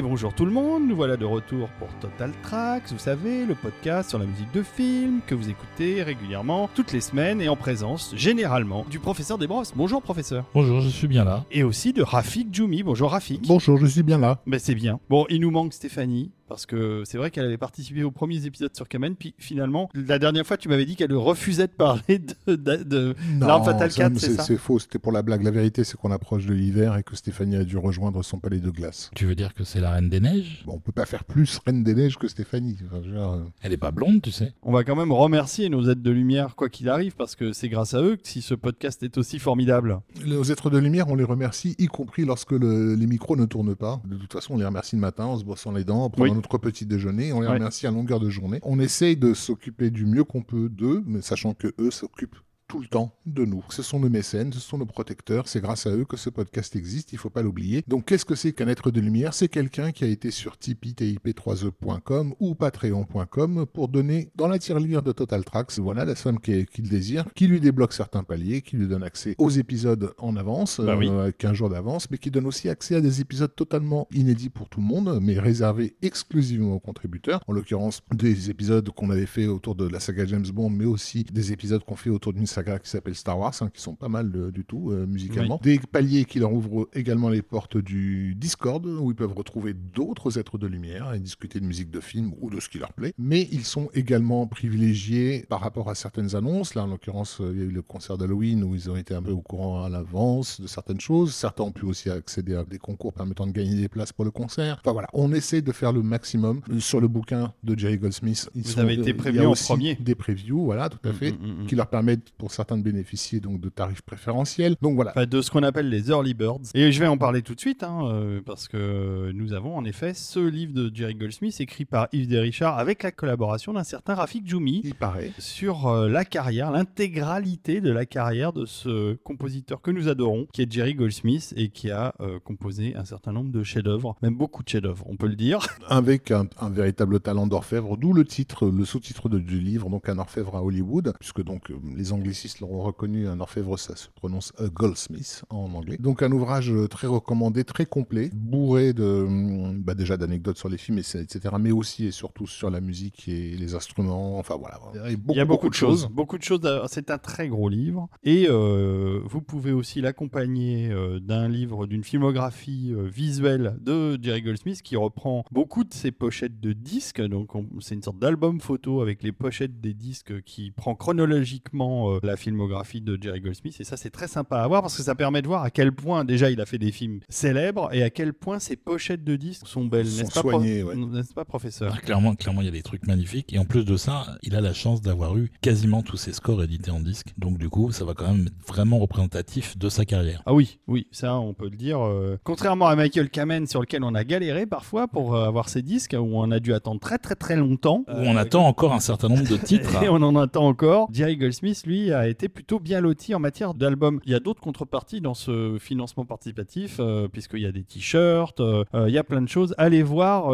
Et bonjour tout le monde, nous voilà de retour pour Total Tracks, vous savez, le podcast sur la musique de film que vous écoutez régulièrement toutes les semaines et en présence généralement du professeur Desbrosses. Bonjour professeur. Bonjour, je suis bien là. Et aussi de Rafik Djoumi. Bonjour Rafik. Bonjour, je suis bien là. Ben c'est bien. Bon, il nous manque Stéphanie. Parce que c'est vrai qu'elle avait participé aux premiers épisodes sur Kamen, puis finalement, la dernière fois, tu m'avais dit qu'elle refusait de parler de, de, L'Arme Fatale ça, 4, c'est ça C'est faux, c'était pour la blague. La vérité, c'est qu'on approche de l'hiver et que Stéphanie a dû rejoindre son palais de glace. Tu veux dire que c'est la Reine des Neiges? Bon, on peut pas faire plus Reine des Neiges que Stéphanie. Enfin, euh, Elle est pas blonde, tu sais. On va quand même remercier nos aides de lumière, quoi qu'il arrive, parce que c'est grâce à eux que si ce podcast est aussi formidable. Les êtres de lumière, on les remercie, y compris lorsque le- les micros ne tournent pas. De toute façon, on les remercie le matin en se brossant les dents, en prenant Oui. Notre petit déjeuner. On les Ouais. remercie à longueur de journée. On essaye de s'occuper du mieux qu'on peut d'eux, mais sachant que eux s'occupent tout le temps de nous. Ce sont nos mécènes, ce sont nos protecteurs, c'est grâce à eux que ce podcast existe, il faut pas l'oublier. Donc qu'est-ce que c'est qu'un être de lumière? C'est quelqu'un qui a été sur Tipeee, TIP3E.com ou Patreon.com pour donner dans la tirelire de Total Tracks, voilà la somme qu'il désire, qui lui débloque certains paliers, qui lui donne accès aux épisodes en avance, Bah oui. euh, 15 jours d'avance, mais qui donne aussi accès à des épisodes totalement inédits pour tout le monde, mais réservés exclusivement aux contributeurs. En l'occurrence, des épisodes qu'on avait fait autour de la saga James Bond, mais aussi des épisodes qu'on fait autour d'une saga qui s'appelle Star Wars, hein, qui sont pas mal euh, du tout euh, musicalement. Des paliers qui leur ouvrent également les portes du Discord, où ils peuvent retrouver d'autres êtres de lumière et discuter de musique de film ou de ce qui leur plaît. Mais ils sont également privilégiés par rapport à certaines annonces. Là, en l'occurrence, euh, il y a eu le concert d'Halloween où ils ont été un peu au courant à l'avance de certaines choses. Certains ont pu aussi accéder à des concours permettant de gagner des places pour le concert. Enfin voilà, on essaie de faire le maximum sur le bouquin de Jerry Goldsmith. Ils Vous sont- avez été prévenus en premier. Des previews, voilà, tout à fait, Mm, mm, mm. qui leur permettent pour certains de bénéficier donc de tarifs préférentiels. Donc voilà. Enfin, de ce qu'on appelle les early birds. Et je vais en parler tout de suite, hein, euh, parce que nous avons en effet ce livre de Jerry Goldsmith écrit par Yves Desrichard avec la collaboration d'un certain Rafik Djoumi Il paraît. sur euh, la carrière, l'intégralité de la carrière de ce compositeur que nous adorons, qui est Jerry Goldsmith et qui a euh, composé un certain nombre de chefs-d'œuvre, même beaucoup de chefs-d'œuvre, on peut le dire. avec un, un véritable talent d'orfèvre, d'où le titre, le sous-titre du livre, donc un orfèvre à Hollywood, puisque donc les anglicistes l'auront reconnu, un orfèvre ça se prononce a goldsmith en anglais. Donc un ouvrage euh, très recommandé, très complet, bourré de hum, bah, déjà d'anecdotes sur les films, etc., mais aussi et surtout sur la musique et les instruments. Enfin voilà, il y a beaucoup, Il y a beaucoup, de choses. Beaucoup de choses. C'est un très gros livre. Et euh, vous pouvez aussi l'accompagner euh, d'un livre, d'une filmographie euh, visuelle de Jerry Goldsmith qui reprend beaucoup de ses pochettes de disques. Donc on- c'est une sorte d'album photo avec les pochettes des disques qui prend chronologiquement euh, la filmographie de Jerry Goldsmith. Et ça c'est très sympa à voir parce que ça permet de voir à quel point déjà il a fait des films célèbres et à quel point ses pochettes de disques sont belles. Sont N'est-ce pas, soignées, ouais. n'est-ce pas professeur? Ah, clairement, clairement, il y a des trucs magnifiques. Et en plus de ça, il a la chance d'avoir eu quasiment tous ses scores édités en disque. Donc du coup, ça va quand même être vraiment représentatif de sa carrière. Ah oui, oui, ça on peut le dire. euh, contrairement à Michael Kamen sur lequel on a galéré parfois pour euh, avoir ses disques, où on a dû attendre très très très longtemps. Où on attend encore un certain nombre de titres. Et on en attend encore. Jerry Goldsmith, lui, a été plutôt bien loti en matière d'albums. Il y a d'autres contreparties dans ce financement participatif, euh, puisqu'il y a des t-shirts, euh, euh, il y a plein de choses. Allez voir,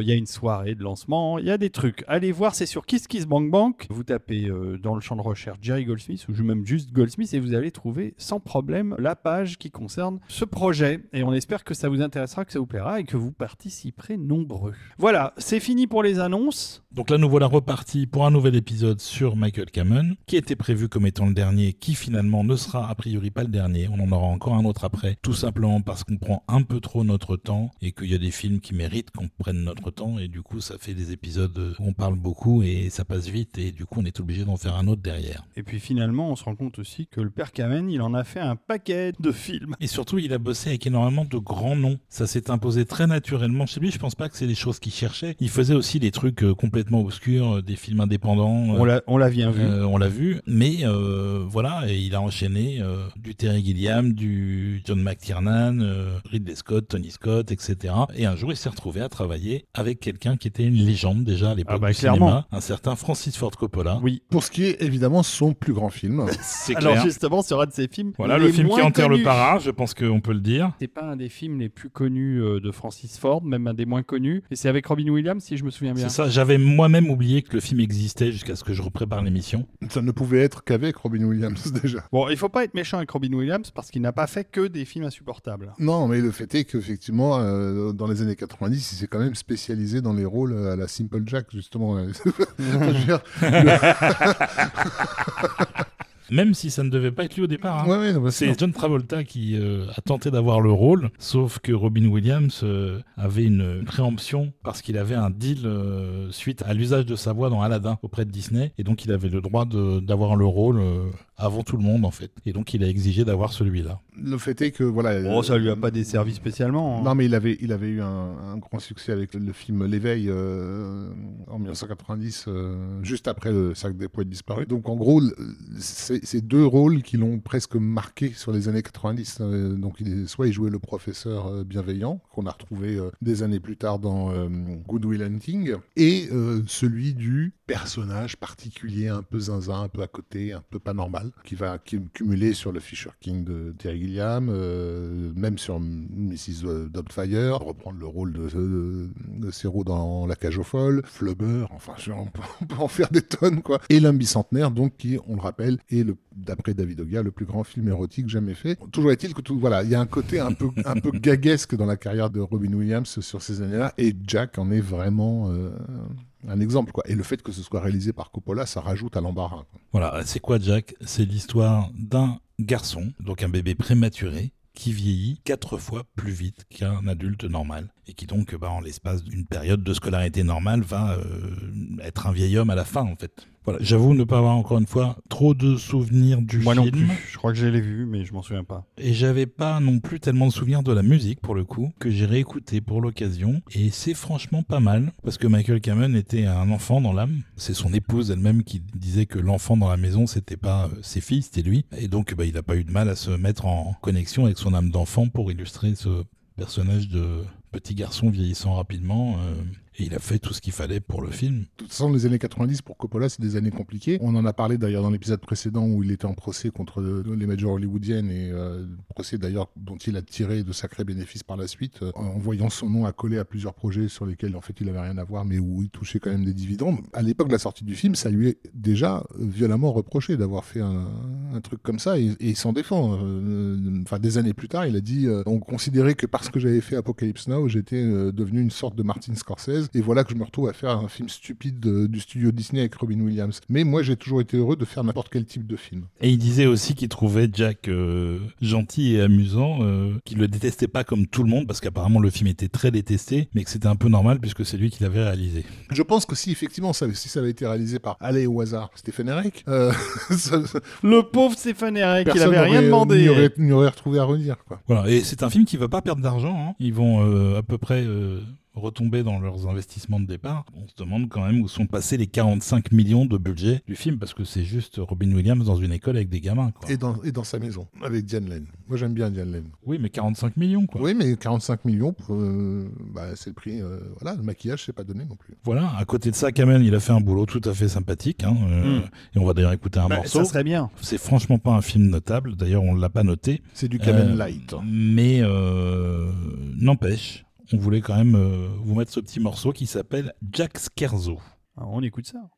il y a une soirée de lancement, il y a des trucs. Allez voir, c'est sur Kiss Kiss Bank Bank. Vous tapez dans le champ de recherche Jerry Goldsmith, ou même juste Goldsmith, et vous allez trouver sans problème la page qui concerne ce projet. Et on espère que ça vous intéressera, que ça vous plaira, et que vous participerez nombreux. Voilà, c'est fini pour les annonces. Donc là, nous voilà repartis pour un nouvel épisode sur Michael Kamen, qui était prévu comme étant le dernier, qui finalement ne sera a priori pas le dernier. On en aura encore un autre après, tout simplement parce qu'on prend un peu trop notre temps et qu'il y a des films qui méritent qu'on prenne notre temps et du coup, ça fait des épisodes où on parle beaucoup et ça passe vite et du coup, on est obligé d'en faire un autre derrière. Et puis finalement, on se rend compte aussi que le père Kamen, il en a fait un paquet de films. Et surtout, il a bossé avec énormément de grands noms. Ça s'est imposé très naturellement chez lui. Je pense pas que c'est des choses qu'il cherchait. Il faisait aussi des trucs euh, complètement obscurs, euh, des films indépendants. euh, On l'a, on l'a bien vu. Euh, on l'a vu, mais euh, voilà, et il a enchaîné euh, du Terry Gilliam, du John McTiernan, euh, Ridley Scott, Tony Scott, etc. Et un jour, il s'est retrouvé à travailler avec quelqu'un qui était une légende déjà à l'époque Ah bah, du clairement. cinéma, un certain Francis Ford Coppola. Oui. Pour ce qui est évidemment son plus grand film. C'est Alors clair. justement, sur un de ces films, Voilà les le film qui enterre le para, je pense qu'on peut le dire. C'est pas un des films les plus connus de Francis Ford, même un des moins connus. Et c'est avec Robin Williams, si je me souviens bien. C'est ça, j'avais moi-même oublié que le film existait jusqu'à ce que je reprépare l'émission. Ça ne pouvait être qu'avec Robin Williams déjà. Bon, il faut pas être méchant avec Robin Williams parce qu'il n'a pas fait que des films insupportables. Non, mais le fait est qu'effectivement, euh, dans les années 90, il s'est quand même spécialisé dans les rôles à la Simple Jack, justement. Même si ça ne devait pas être lui au départ. hein. ouais, ouais, non, bah, C'est John Travolta qui euh, a tenté d'avoir le rôle, sauf que Robin Williams euh, avait une préemption parce qu'il avait un deal euh, suite à l'usage de sa voix dans Aladdin auprès de Disney, et donc il avait le droit d'avoir le rôle euh, avant tout le monde en fait. Et donc il a exigé d'avoir celui-là. Le fait est que voilà. Oh, ça lui a pas desservi spécialement. hein. Non, mais il avait, il avait eu un, un grand succès avec le, le film L'éveil euh, en 1990, euh, juste après le Cercle des poètes disparus. Donc en gros, c'est c'est deux rôles qui l'ont presque marqué sur les années 90. Euh, donc soit il jouait le professeur euh, bienveillant, qu'on a retrouvé euh, des années plus tard dans Good Will Hunting, et celui du personnage particulier, un peu zinzin, un peu à côté, un peu pas normal, qui va cumuler sur le Fisher King de Terry Gilliam, même sur Mrs. Doubtfire, reprendre le rôle de, de, dans La Cage aux Folles, Flubber, enfin on peut, en faire des tonnes quoi. Et L'homme bicentenaire, donc qui, on le rappelle, est d'après David Oga, le plus grand film érotique jamais fait. Toujours est-il que tout, voilà, il y a un côté un peu un gaguesque dans la carrière de Robin Williams sur ces années-là, et Jack en est vraiment euh, un exemple. Et le fait que ce soit réalisé par Coppola, ça rajoute à l'embarras. Voilà, c'est quoi Jack? C'est l'histoire d'un garçon, donc un bébé prématuré, qui vieillit quatre fois plus vite qu'un adulte normal et qui donc, bah, en l'espace d'une période de scolarité normale, va euh, être un vieil homme à la fin en fait. Voilà, j'avoue ne pas avoir encore une fois trop de souvenirs du Moi film non plus. Je crois que je l'ai vu, mais je m'en souviens pas. et j'avais pas non plus tellement de souvenirs de la musique pour le coup que j'ai réécouté pour l'occasion et c'est franchement pas mal parce que Michael Cameron était un enfant dans l'âme. C'est son épouse elle-même qui disait que l'enfant dans la maison c'était pas euh, ses filles, c'était lui et donc bah, il a pas eu de mal à se mettre en connexion avec son âme d'enfant pour illustrer ce personnage de petit garçon vieillissant rapidement euh, et il a fait tout ce qu'il fallait pour le film. De toute façon, les années 90 pour Coppola, c'est des années compliquées. On en a parlé d'ailleurs dans l'épisode précédent où il était en procès contre euh, les majors hollywoodiennes et euh, procès d'ailleurs dont il a tiré de sacrés bénéfices par la suite, euh, en voyant son nom accolé à plusieurs projets sur lesquels en fait il avait rien à voir, mais où il touchait quand même des dividendes. À l'époque de la sortie du film, ça lui est déjà violemment reproché d'avoir fait un, truc comme ça et, il s'en défend. Enfin, des années plus tard, il a dit on considérait que parce que j'avais fait Apocalypse Now, j'étais devenu une sorte de Martin Scorsese et voilà que je me retrouve à faire un film stupide de- du studio Disney avec Robin Williams. Mais moi, j'ai toujours été heureux de faire n'importe quel type de film. Et il disait aussi qu'il trouvait Jack euh, gentil et amusant, euh, qu'il le détestait pas comme tout le monde, parce qu'apparemment le film était très détesté, mais que c'était un peu normal puisque c'est lui qui l'avait réalisé. Je pense que si effectivement, ça, si ça avait été réalisé par Allez au hasard, Stéphane Eric, euh, ça- ça- Le pauvre Stéphane Eric, il avait rien n'aurait- demandé. n'y aurait, aurait retrouvé à redire. Quoi. Voilà, et c'est un film qui va pas perdre d'argent. hein. Ils vont euh, à peu près euh, retomber dans leurs investissements de départ. On se demande quand même où sont passés les 45 millions de budget du film, parce que c'est juste Robin Williams dans une école avec des gamins. Quoi. Et dans, et dans sa maison, avec Diane Lane. Moi, j'aime bien Diane Lane. Oui, mais 45 millions, quoi. Oui, mais 45 millions, pour, euh, bah, c'est le prix. euh, voilà, le maquillage, c'est pas donné non plus. Voilà, à côté de ça, Cameron, il a fait un boulot tout à fait sympathique. hein, euh, Mm. Et on va d'ailleurs écouter un Bah, morceau. ça serait bien. C'est franchement pas un film notable. D'ailleurs, on l'a pas noté. C'est du Kamen Euh, Light. Mais euh, n'empêche, on voulait quand même euh, vous mettre ce petit morceau qui s'appelle Jack Scherzo. Ah, on écoute ça.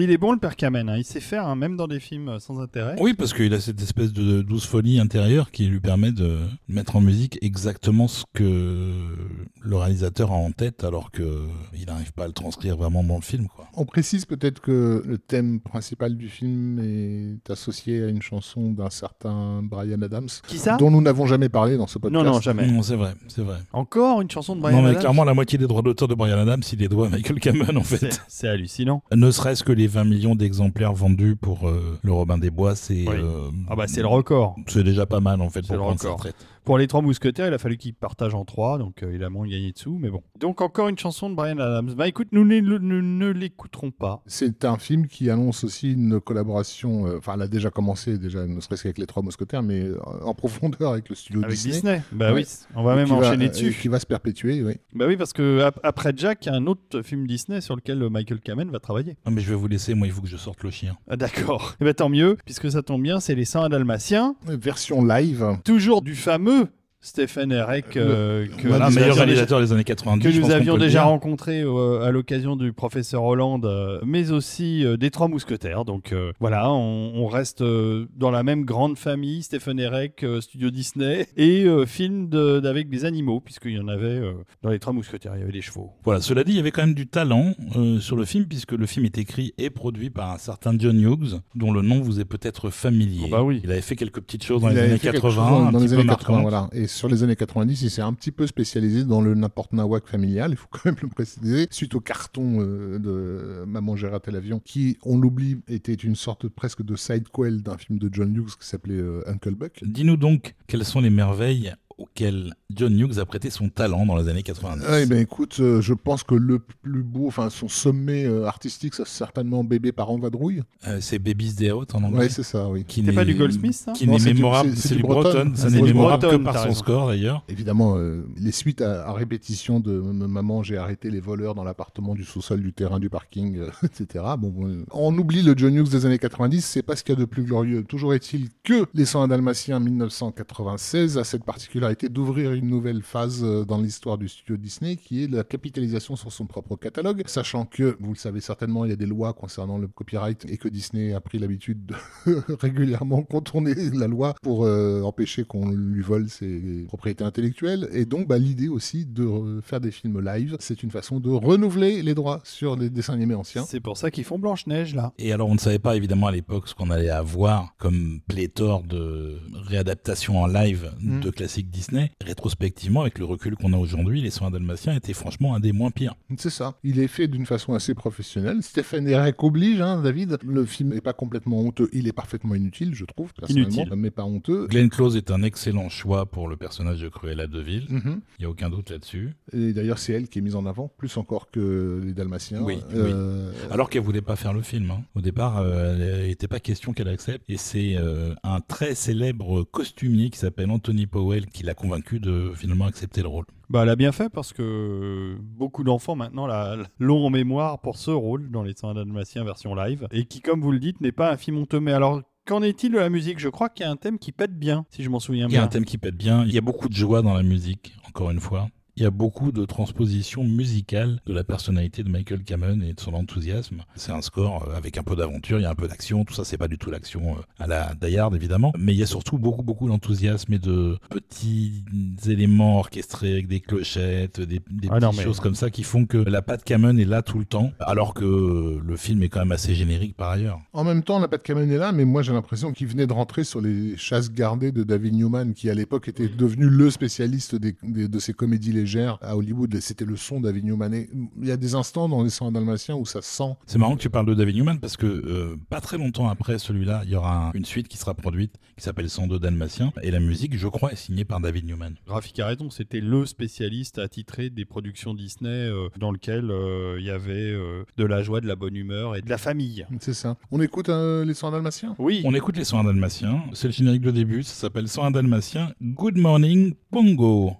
Il est bon le père Kamen, hein. il sait faire, hein, même dans des films euh, sans intérêt. Oui, parce qu'il a cette espèce de douce folie intérieure qui lui permet de mettre en musique exactement ce que le réalisateur a en tête, alors que il n'arrive pas à le transcrire vraiment dans le film. Quoi. On précise peut-être que le thème principal du film est associé à une chanson d'un certain Brian Adams, Qui ça? dont nous n'avons jamais parlé dans ce podcast. Non, non, jamais. Non, c'est vrai, c'est vrai. Encore une chanson de Brian non, mais Adams? clairement, la moitié des droits d'auteur de Brian Adams, il les doit à Michael Kamen, en fait. C'est- C'est hallucinant. Ne serait-ce que les 20 millions d'exemplaires vendus pour euh, le Robin des Bois, c'est Oui. euh, Ah bah c'est le record. c'est déjà pas mal en fait pour le prendre sa record. retraite. Pour les trois mousquetaires, il a fallu qu'ils partagent en trois, donc euh, il a moins gagné dessous, mais bon. Donc encore une chanson de Brian Adams. Bah écoute, nous ne, ne- ne l'écouterons pas. C'est un film qui annonce aussi une collaboration, euh, enfin elle a déjà commencé, déjà ne serait-ce qu'avec les Trois Mousquetaires, mais euh, en profondeur avec le studio Avec Disney. Disney. Bah Ouais. oui, on va même va- enchaîner euh, dessus. Qui va se perpétuer, oui. Bah oui, parce que ap- après Jack, il y a un autre film Disney sur lequel euh, Michael Kamen va travailler. Non, mais je vais vous laisser, moi il faut que je sorte le chien. Ah, D'accord. Et bah tant mieux, puisque ça tombe bien, c'est les 101 Dalmatiens. Version live. Toujours du fameux Stephen Herek euh, que, Voilà, meilleur avions déjà- réalisateur des années 90. que nous avions déjà rencontré euh, à l'occasion du professeur Hollande, euh, mais aussi des Trois Mousquetaires. Donc voilà, on, on reste dans la même grande famille, Stephen euh, Studio Disney, et film de- avec des animaux, puisqu'il y en avait dans les Trois Mousquetaires, il y avait des chevaux. Voilà, cela dit, il y avait quand même du talent sur le film, puisque le film est écrit et produit par un certain John Hughes, dont le nom vous est peut-être familier. Oh bah oui. Il avait fait quelques petites choses dans Il les années fait quelque 80, chose un dans petit les peu années 80, marquantes. voilà. Et sur les années 90, il s'est un petit peu spécialisé dans le n'importe nawak familial, il faut quand même le préciser, suite au carton euh, de Maman j'ai raté l'avion, qui, on l'oublie, était une sorte presque de sidequel d'un film de John Hughes qui s'appelait euh, Uncle Buck. Dis-nous donc quelles sont les merveilles auxquelles John Hughes a prêté son talent dans les années 90. Eh ben écoute, euh, je pense que le plus beau, enfin son sommet euh, artistique, ça c'est certainement Bébé par en vadrouille. Euh, c'est Baby's Day Out en anglais. Ouais, c'est ça, oui. qui C'était pas n'est- du Goldsmith, ça Qui n'est c'est du- mémorable, c'est- du du Breton. Breton. Ça Ah, n'est mémorable Breton, que par son score d'ailleurs. Évidemment, euh, les suites à, à répétition de Maman, j'ai arrêté les voleurs dans l'appartement du sous-sol du terrain du parking, euh, etc. Bon, euh, on oublie le John Hughes des années 90, c'est pas ce qu'il y a de plus glorieux. Toujours est-il que Les 101 Dalmatiens 1996 a cette particularité d'ouvrir une nouvelle phase euh, dans l'histoire du studio Disney, qui est la capitalisation sur son propre catalogue, sachant que, vous le savez certainement, il y a des lois concernant le copyright et que Disney a pris l'habitude de régulièrement contourner la loi pour euh, empêcher qu'on lui vole ses propriétés intellectuelles. Et donc, bah, l'idée aussi de faire des films live, c'est une façon de renouveler les droits sur les dessins animés anciens. C'est pour ça qu'ils font Blanche-Neige, là. Et alors, on ne savait pas évidemment à l'époque ce qu'on allait avoir comme pléthore de réadaptations en live Mm. de classiques Disney. Rétrospectivement, avec le recul qu'on a aujourd'hui, Les Soins Dalmatiens étaient franchement un des moins pires. C'est ça. Il est fait d'une façon assez professionnelle. Stéphane Herek oblige, hein, David. Le film n'est pas complètement honteux. Il est parfaitement inutile, je trouve, personnellement, Inutile. mais pas honteux. Glenn Close est un excellent choix pour le personnage de Cruella de Vil. Mhm. Il n'y a aucun doute là-dessus. Et d'ailleurs, c'est elle qui est mise en avant, plus encore que les Dalmatiens. Oui, Euh, Alors qu'elle voulait pas faire le film. hein. Au départ, euh, il n'était pas question qu'elle accepte. Et c'est euh, un très célèbre costumier qui s'appelle Anthony Powell qui l'a convaincu de finalement accepter le rôle. Bah, elle a bien fait parce que beaucoup d'enfants maintenant la- l'ont en mémoire pour ce rôle dans les 101 Dalmatiens version live et qui, comme vous le dites, n'est pas un film. Mais alors, qu'en est-il de la musique? Je crois qu'il y a un thème qui pète bien, si je m'en souviens Il y a bien. un thème qui pète bien. Il y a beaucoup de joie dans la musique, encore une fois. Il y a beaucoup de transpositions musicales de la personnalité de Michael Kamen et de son enthousiasme. C'est un score euh, avec un peu d'aventure, il y a un peu d'action. Tout ça, c'est pas du tout l'action euh, à la Die Hard, évidemment. Mais il y a surtout beaucoup, beaucoup d'enthousiasme et de petits éléments orchestrés avec des clochettes, des, des Ah petites non, mais- choses comme ça qui font que la patte Kamen est là tout le temps, alors que le film est quand même assez générique par ailleurs. En même temps, la patte Kamen est là, mais moi j'ai l'impression qu'il venait de rentrer sur les chasses gardées de David Newman, qui à l'époque était devenu le spécialiste des- des- de ces comédies à Hollywood. Et C'était le son David Newman. Et il y a des instants dans Les 101 Dalmatiens où ça sent. C'est marrant que tu parles de David Newman parce que euh, pas très longtemps après celui-là, il y aura un- une suite qui sera produite qui s'appelle 102 Dalmatiens et la musique, je crois, est signée par David Newman. Rafik a raison, c'était le spécialiste attitré des productions Disney euh, dans lequel euh, il y avait euh, de la joie, de la bonne humeur et de la famille. C'est ça. On écoute euh, Les 101 Dalmatiens? Oui, On écoute les 101 Dalmatiens, c'est le générique de début, ça s'appelle 101 Dalmatiens, Good Morning Pongo.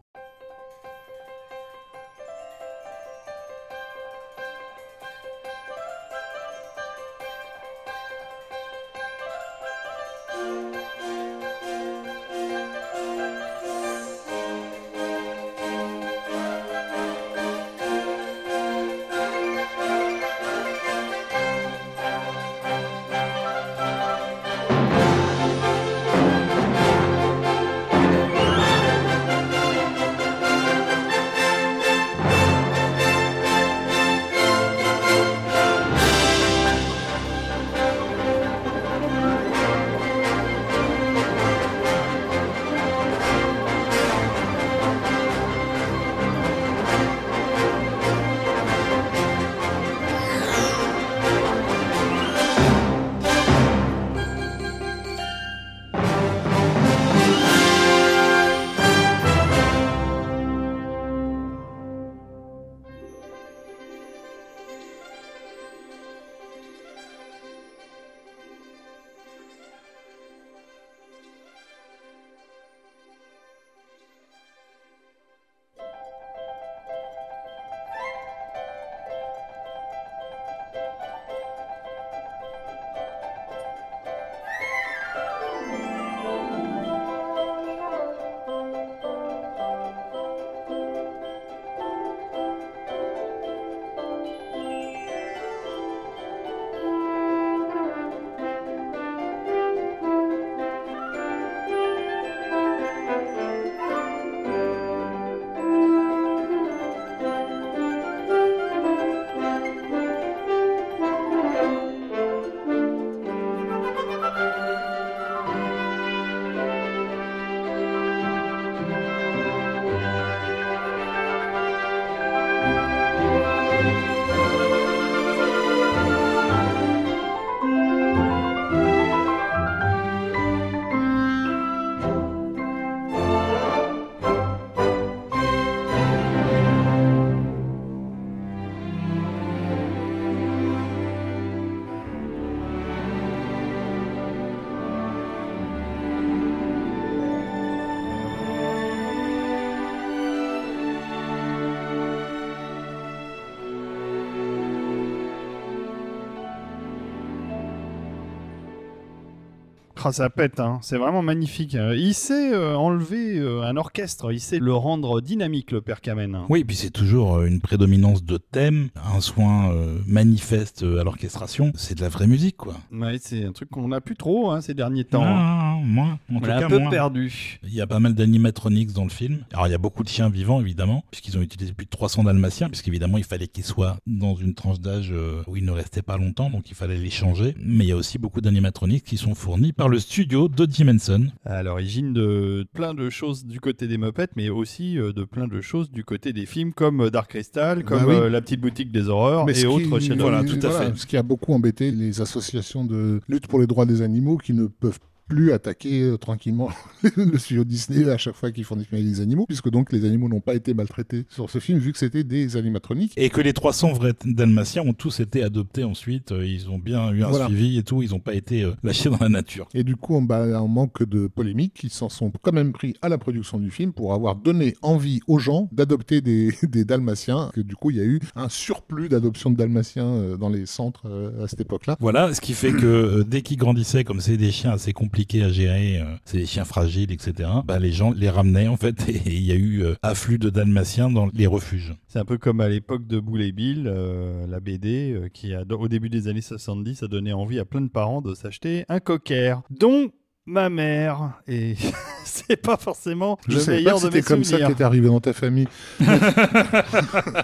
Ça pète, hein. c'est vraiment magnifique. Euh, Il sait euh, enlever euh, un orchestre, il sait le rendre dynamique, le père Kamen. Oui, puis c'est toujours une prédominance de thème, un soin euh, manifeste à l'orchestration. C'est de la vraie musique, quoi. Ouais, c'est un truc qu'on n'a plus trop hein, ces derniers temps. hein. Moins. En On tout cas, un peu moins. perdu. Il y a pas mal d'animatronics dans le film. Alors il y a beaucoup de chiens vivants évidemment, puisqu'ils ont utilisé plus de 300 dalmatiens, puisqu'évidemment il fallait qu'ils soient dans une tranche d'âge euh, où ils ne restaient pas longtemps, donc il fallait les changer. Mais il y a aussi beaucoup d'animatronics qui sont fournis par le studio de Jim Henson. À l'origine de plein de choses du côté des Muppets, mais aussi euh, de plein de choses du côté des films comme euh, Dark Crystal, comme Bah oui. euh, La Petite Boutique des Horreurs Mais et qui- autres chefs Voilà, tout à fait. Ce qui a beaucoup embêté les associations de lutte pour les droits des animaux qui ne peuvent plus attaquer euh, tranquillement le studio Disney à chaque fois qu'ils font des films avec des animaux, puisque donc les animaux n'ont pas été maltraités sur ce film vu que c'était des animatroniques. Et que les 300 vrais dalmatiens ont tous été adoptés ensuite. Euh, Ils ont bien eu un Voilà. suivi et tout. Ils n'ont pas été euh, lâchés dans la nature. Et du coup, on, bah, on manque de polémique. Ils s'en sont quand même pris à la production du film pour avoir donné envie aux gens d'adopter des, des dalmatiens. Que du coup, il y a eu un surplus d'adoption de dalmatiens dans les centres à cette époque-là. Voilà, ce qui fait que dès qu'ils grandissaient, comme c'est des chiens assez compliqués à gérer, euh, c'est des chiens fragiles, etc., bah, les gens les ramenaient en fait et il y a eu euh, afflux de dalmatiens dans les refuges. C'est un peu comme à l'époque de Boule et Bill, euh, la BD, qui a, au début des années 70 a donné envie à plein de parents de s'acheter un cocker, dont ma mère. Et c'est pas forcément Je le meilleur pas que de mes c'était comme ça souvenirs. qui était arrivé dans ta famille.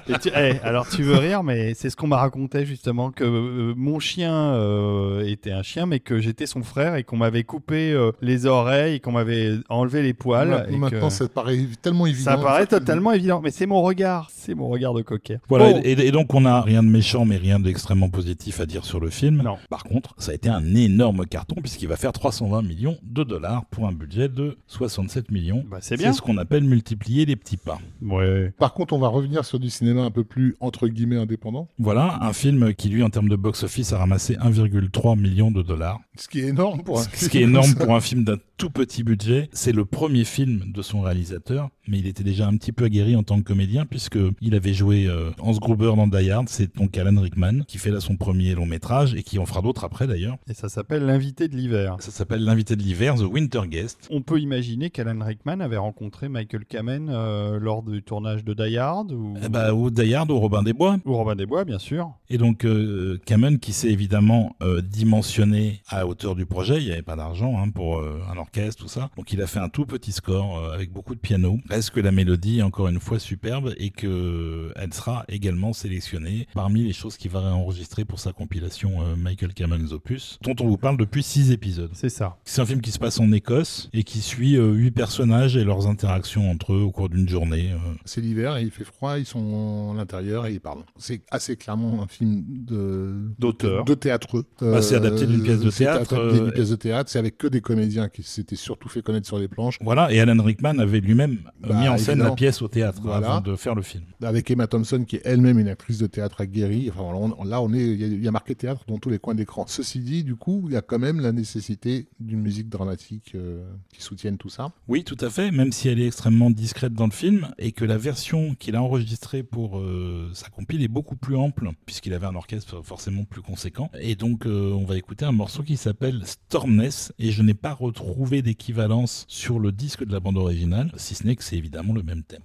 Et tu- eh, alors tu veux rire, mais c'est ce qu'on m'a raconté justement que euh, mon chien euh, était un chien, mais que j'étais son frère et qu'on m'avait coupé euh, les oreilles, et qu'on m'avait enlevé les poils. Ma- et Maintenant, que- ça paraît tellement évident. ça paraît totalement évident, mais c'est mon regard, c'est mon regard de cocker. Voilà, Bon. et, et donc on n'a rien de méchant mais rien d'extrêmement positif à dire sur le film. Non. Par contre, ça a été un énorme carton puisqu'il va faire 320 millions de dollars pour un budget de 67 millions. Bah, c'est bien. ce qu'on appelle multiplier les petits pas. Ouais. Par contre, on va revenir sur du cinéma un peu plus entre guillemets indépendant, Voilà, un film qui lui en termes de box-office a ramassé 1,3 million de dollars. ce qui est énorme pour un Ce qui est énorme pour un film d'un tout petit budget. C'est le premier film de son réalisateur, mais il était déjà un petit peu aguerri en tant que comédien puisque il avait joué euh, Hans Gruber dans Die Hard. C'est donc Alan Rickman qui fait là son premier long métrage et qui en fera d'autres après d'ailleurs. Et ça s'appelle l'invité de l'hiver. Ça s'appelle L'invité de l'hiver, The Winter Guest. On peut imaginer qu'Alan Rickman avait rencontré Michael Kamen euh, lors du tournage de Die Hard ou, Eh bah, ou Die Hard ou Robin des Bois. ou Robin des Bois, bien sûr. Et donc euh, Kamen qui s'est évidemment euh, dimensionné à la hauteur du projet, il n'y avait pas d'argent hein, pour un orchestre, tout ça. Donc il a fait un tout petit score avec beaucoup de piano. Reste que la mélodie est encore une fois superbe et que elle sera également sélectionnée parmi les choses qu'il va réenregistrer pour sa compilation euh, Michael Kamen's Opus, dont on vous parle depuis six épisodes. C'est ça. C'est un film qui se passe en Écosse et qui suit euh, huit personnages et leurs interactions entre eux au cours d'une journée. euh, C'est l'hiver et il fait froid, ils sont à l'intérieur et ils parlent. C'est assez clairement un film de D'auteur. de théâtreux. Bah, c'est adapté d'une pièce de c'est théâtre, adapté d'une euh, pièce de théâtre, c'est avec que des comédiens qui s'étaient surtout fait connaître sur les planches. Voilà, et Alan Rickman avait lui-même euh, Bah, mis en scène évidemment. la pièce au théâtre Voilà. avant de faire le film. Avec Emma Thompson qui est elle-même une actrice de théâtre aguerrie. Enfin, on- là, on est, il y, a- il y a marqué théâtre dans tous les coins d'écran. Ceci dit, du coup, il y a quand même la nécessité d'une musique dramatique euh, qui soutienne tout ça. Oui, tout à fait, même si elle est extrêmement discrète dans le film, et que la version qu'il a enregistrée pour euh, sa compile est beaucoup plus ample, puisqu'il avait un orchestre forcément plus conséquent. Et donc, euh, on va écouter un morceau qui s'appelle Stormness, et je n'ai pas retrouvé d'équivalence sur le disque de la bande originale, si ce n'est que c'est évidemment le même thème.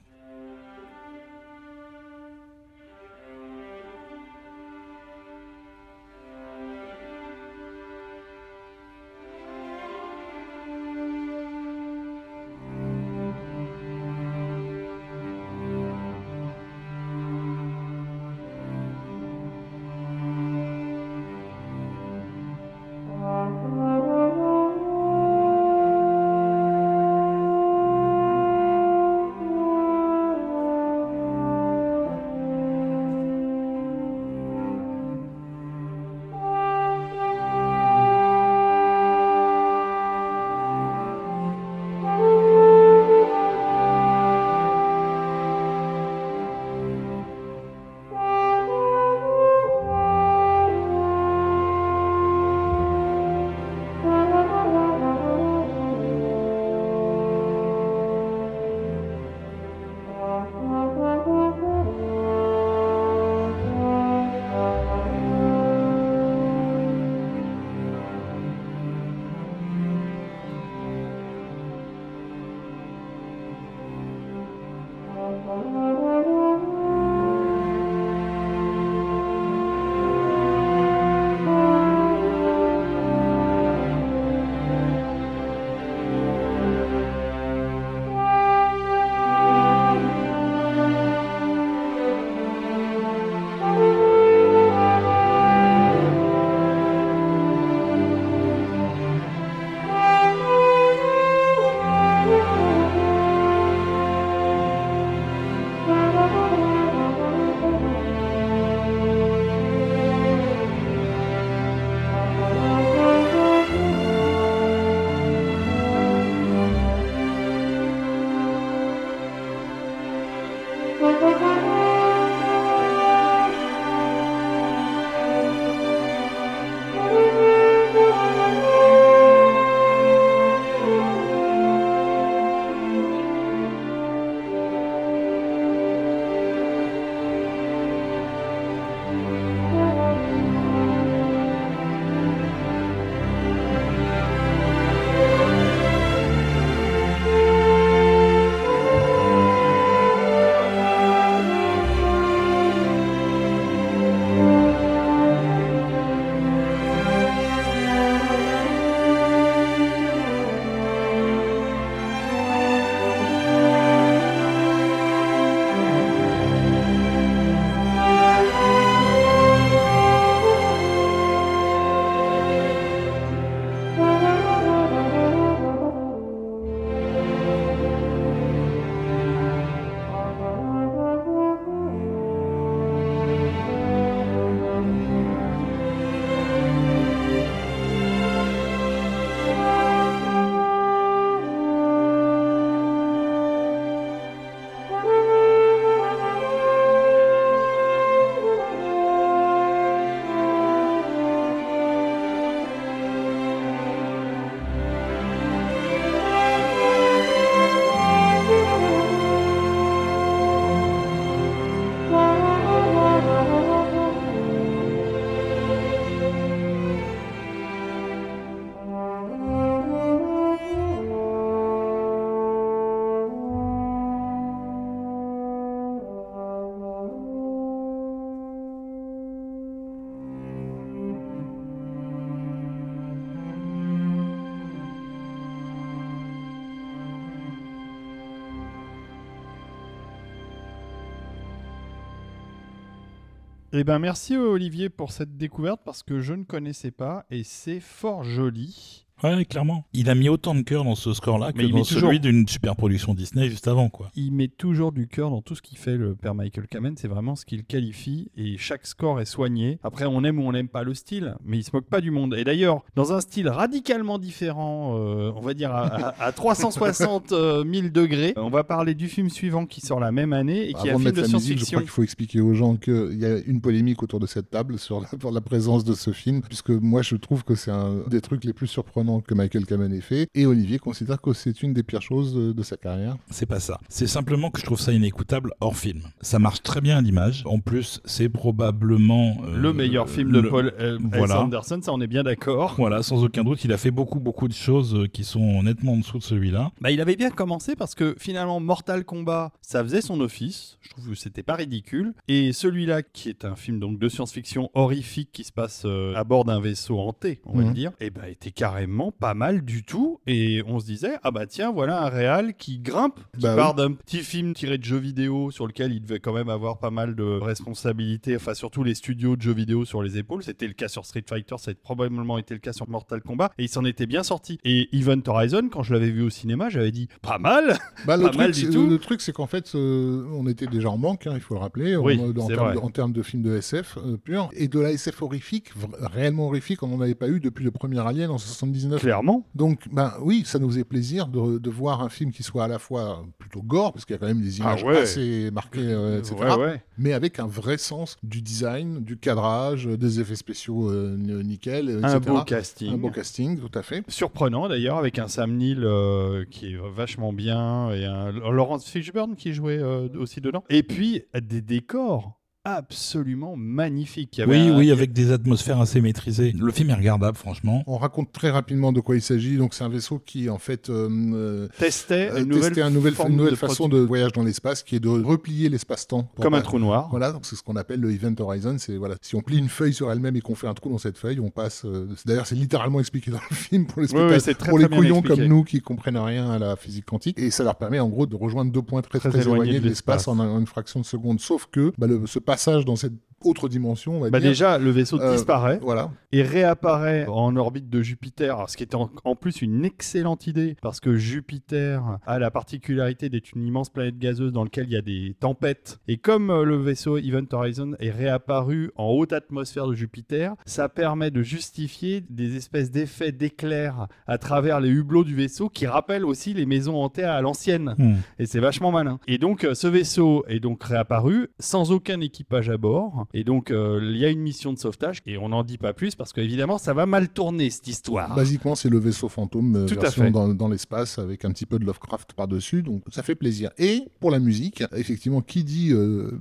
Eh ben merci Olivier pour cette découverte parce que je ne connaissais pas et c'est fort joli. Ouais, clairement. Il a mis autant de cœur dans ce score-là que dans celui toujours- d'une super production Disney juste avant, quoi. Il met toujours du cœur dans tout ce qu'il fait, le père Michael Kamen. C'est vraiment ce qu'il qualifie et chaque score est soigné. Après, on aime ou on n'aime pas le style, mais il se moque pas du monde. Et d'ailleurs, dans un style radicalement différent, euh, on va dire à, à- à 360 000 degrés, on va parler du film suivant qui sort la même année et qui est un film de musique, je science-fiction. crois qu'il faut expliquer aux gens qu'il y a une polémique autour de cette table sur la, pour la présence de ce film, puisque moi je trouve que c'est un des trucs les plus surprenants que Michael Kamen ait fait, et Olivier considère que c'est une des pires choses de, sa carrière. C'est pas ça. C'est simplement que je trouve ça inécoutable hors film. Ça marche très bien à l'image. En plus, c'est probablement euh, Le meilleur film de le- Paul euh, voilà. Anderson, ça on est bien d'accord. Voilà, sans aucun doute, il a fait beaucoup, beaucoup de choses euh, qui sont nettement en dessous de celui-là. Bah, il avait bien commencé parce que finalement Mortal Kombat, ça faisait son office. Je trouve que c'était pas ridicule. Et celui-là, qui est un film donc de science-fiction horrifique qui se passe euh, à bord d'un vaisseau hanté, on va Mhm. le dire, et bah était carrément pas mal du tout. Et on se disait ah bah tiens voilà un réal qui grimpe, qui Bah part d'un petit film tiré de jeux vidéo sur lequel il devait quand même avoir pas mal de responsabilités. Enfin surtout les studios de jeux vidéo sur les épaules. C'était le cas sur Street Fighter, ça a probablement été le cas sur Mortal Kombat. Et il s'en était bien sorti. Et Event Horizon, quand je l'avais vu au cinéma, j'avais dit pas mal. Bah, le, Pas truc, mal du tout. le truc, c'est qu'en fait, euh, on était déjà en manque, hein, il faut le rappeler, en- Oui, en, c'est termes de, films de SF euh, pur, et de la SF horrifique, réellement horrifique, on n'en avait pas eu depuis le premier Alien en 79. Clairement. Donc, ben oui, ça nous faisait plaisir de, de voir un film qui soit à la fois plutôt gore, parce qu'il y a quand même des Ah images ouais. assez marquées, euh, etc., Ouais, ouais. mais avec un vrai sens du design, du cadrage, des effets spéciaux euh, nickel, euh, Un etc. beau casting. Un beau casting, tout à fait. Surprenant d'ailleurs, avec un Sam Neill euh, qui est vachement bien et un Laurence Fishburne qui jouait euh, aussi dedans. Et puis des décors absolument magnifiques. Il y avait Oui, un- oui, avec des atmosphères assez maîtrisées. Le film est regardable, franchement. On raconte très rapidement de quoi il s'agit. Donc, c'est un vaisseau qui, en fait, euh, testait euh, une nouvelle, testait un nouvel- forme une nouvelle de façon produit- de voyage dans l'espace qui est de replier l'espace-temps. comme un trou noir. Voilà, c'est ce qu'on appelle le Event Horizon. C'est voilà, si on plie une feuille sur elle-même et qu'on fait un trou dans cette feuille, on passe. euh, D'ailleurs, c'est littéralement expliqué dans le film pour les Oui, oui, spectateurs, pour très les couillons comme nous qui comprennent rien à la physique quantique. Et ça leur permet en gros de rejoindre deux points très très, Très éloignés de l'espace en une fraction de seconde. Sauf que bah, le- ce passage dans cette autre dimension, on va Bah dire. déjà, le vaisseau Euh, disparaît Voilà. et réapparaît en orbite de Jupiter, ce qui était en, en plus une excellente idée, parce que Jupiter a la particularité d'être une immense planète gazeuse dans laquelle il y a des tempêtes. Et comme euh, le vaisseau Event Horizon est réapparu en haute atmosphère de Jupiter, ça permet de justifier des espèces d'effets d'éclairs à travers les hublots du vaisseau qui rappellent aussi les maisons hantées à l'ancienne. Hmm. Et c'est vachement malin. Et donc, euh, ce vaisseau est donc réapparu sans aucun équipage à bord. Et donc, euh, il y a une mission de sauvetage. Et on n'en dit pas plus parce qu'évidemment, ça va mal tourner cette histoire. Basiquement, c'est le vaisseau fantôme euh, Tout à version fait. dans, dans l'espace avec un petit peu de Lovecraft par-dessus, donc ça fait plaisir. Et pour la musique, effectivement, qui dit euh,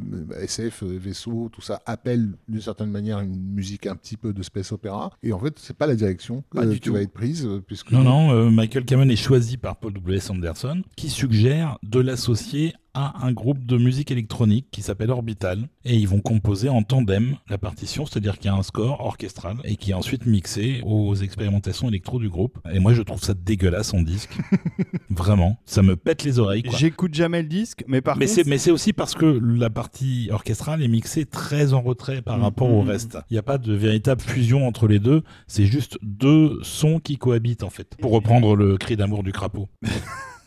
SF, vaisseau, tout ça, appelle d'une certaine manière une musique un petit peu de space opéra. Et en fait, c'est pas la direction Pas euh, du qui tout. va être prise, puisque Non, non, euh, Michael Kamen est choisi par Paul W.S. Anderson, qui suggère de l'associer à un groupe de musique électronique qui s'appelle Orbital. Et ils vont composer en tandem la partition, c'est-à-dire qu'il y a un score orchestral et qui est ensuite mixé aux expérimentations électro du groupe. Et moi, je trouve ça dégueulasse en disque. Vraiment. Ça me pète les oreilles. J'écoute jamais le disque, mais par Mais contre, c'est, mais c'est aussi parce que la partie orchestrale est mixée très en retrait par Mhm. rapport au reste. Il n'y a pas de véritable fusion entre les deux. C'est juste deux sons qui cohabitent, en fait. Pour reprendre le cri d'amour du crapaud.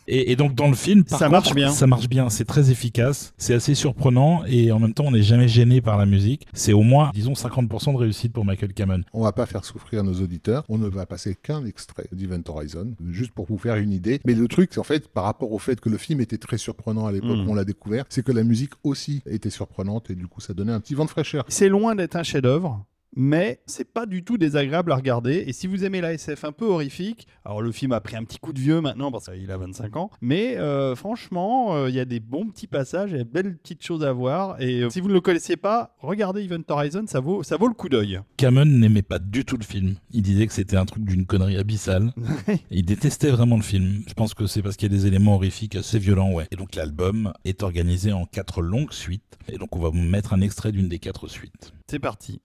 Et, et donc dans le film, par Ça contre, marche bien. Ça marche bien, c'est très efficace, c'est assez surprenant et en même temps on n'est jamais gêné par la musique. C'est au moins, disons, 50% de réussite pour Michael Kamen. on va pas faire souffrir nos auditeurs. On ne va passer qu'un extrait d'Event Horizon, juste pour vous faire une idée. Mais le truc, c'est en fait, par rapport au fait que le film était très surprenant à l'époque Mm. où on l'a découvert, c'est que la musique aussi était surprenante et du coup, ça donnait un petit vent de fraîcheur. c'est loin d'être un chef-d'œuvre. Mais c'est pas du tout désagréable à regarder. Et si vous aimez la SF un peu horrifique, alors le film a pris un petit coup de vieux maintenant parce qu'il a 25 ans. Mais euh, franchement, euh, il y a des bons petits passages, il y a de belles petites choses à voir. Et euh, si vous ne le connaissiez pas, regardez Event Horizon, ça vaut, ça vaut le coup d'œil. Kamen n'aimait pas du tout le film. Il disait que c'était un truc d'une connerie abyssale. il détestait vraiment le film. Je pense que c'est parce qu'il y a des éléments horrifiques assez violents, ouais. Et donc l'album est organisé en quatre longues suites. Et donc on va vous mettre un extrait d'une des quatre suites. C'est parti.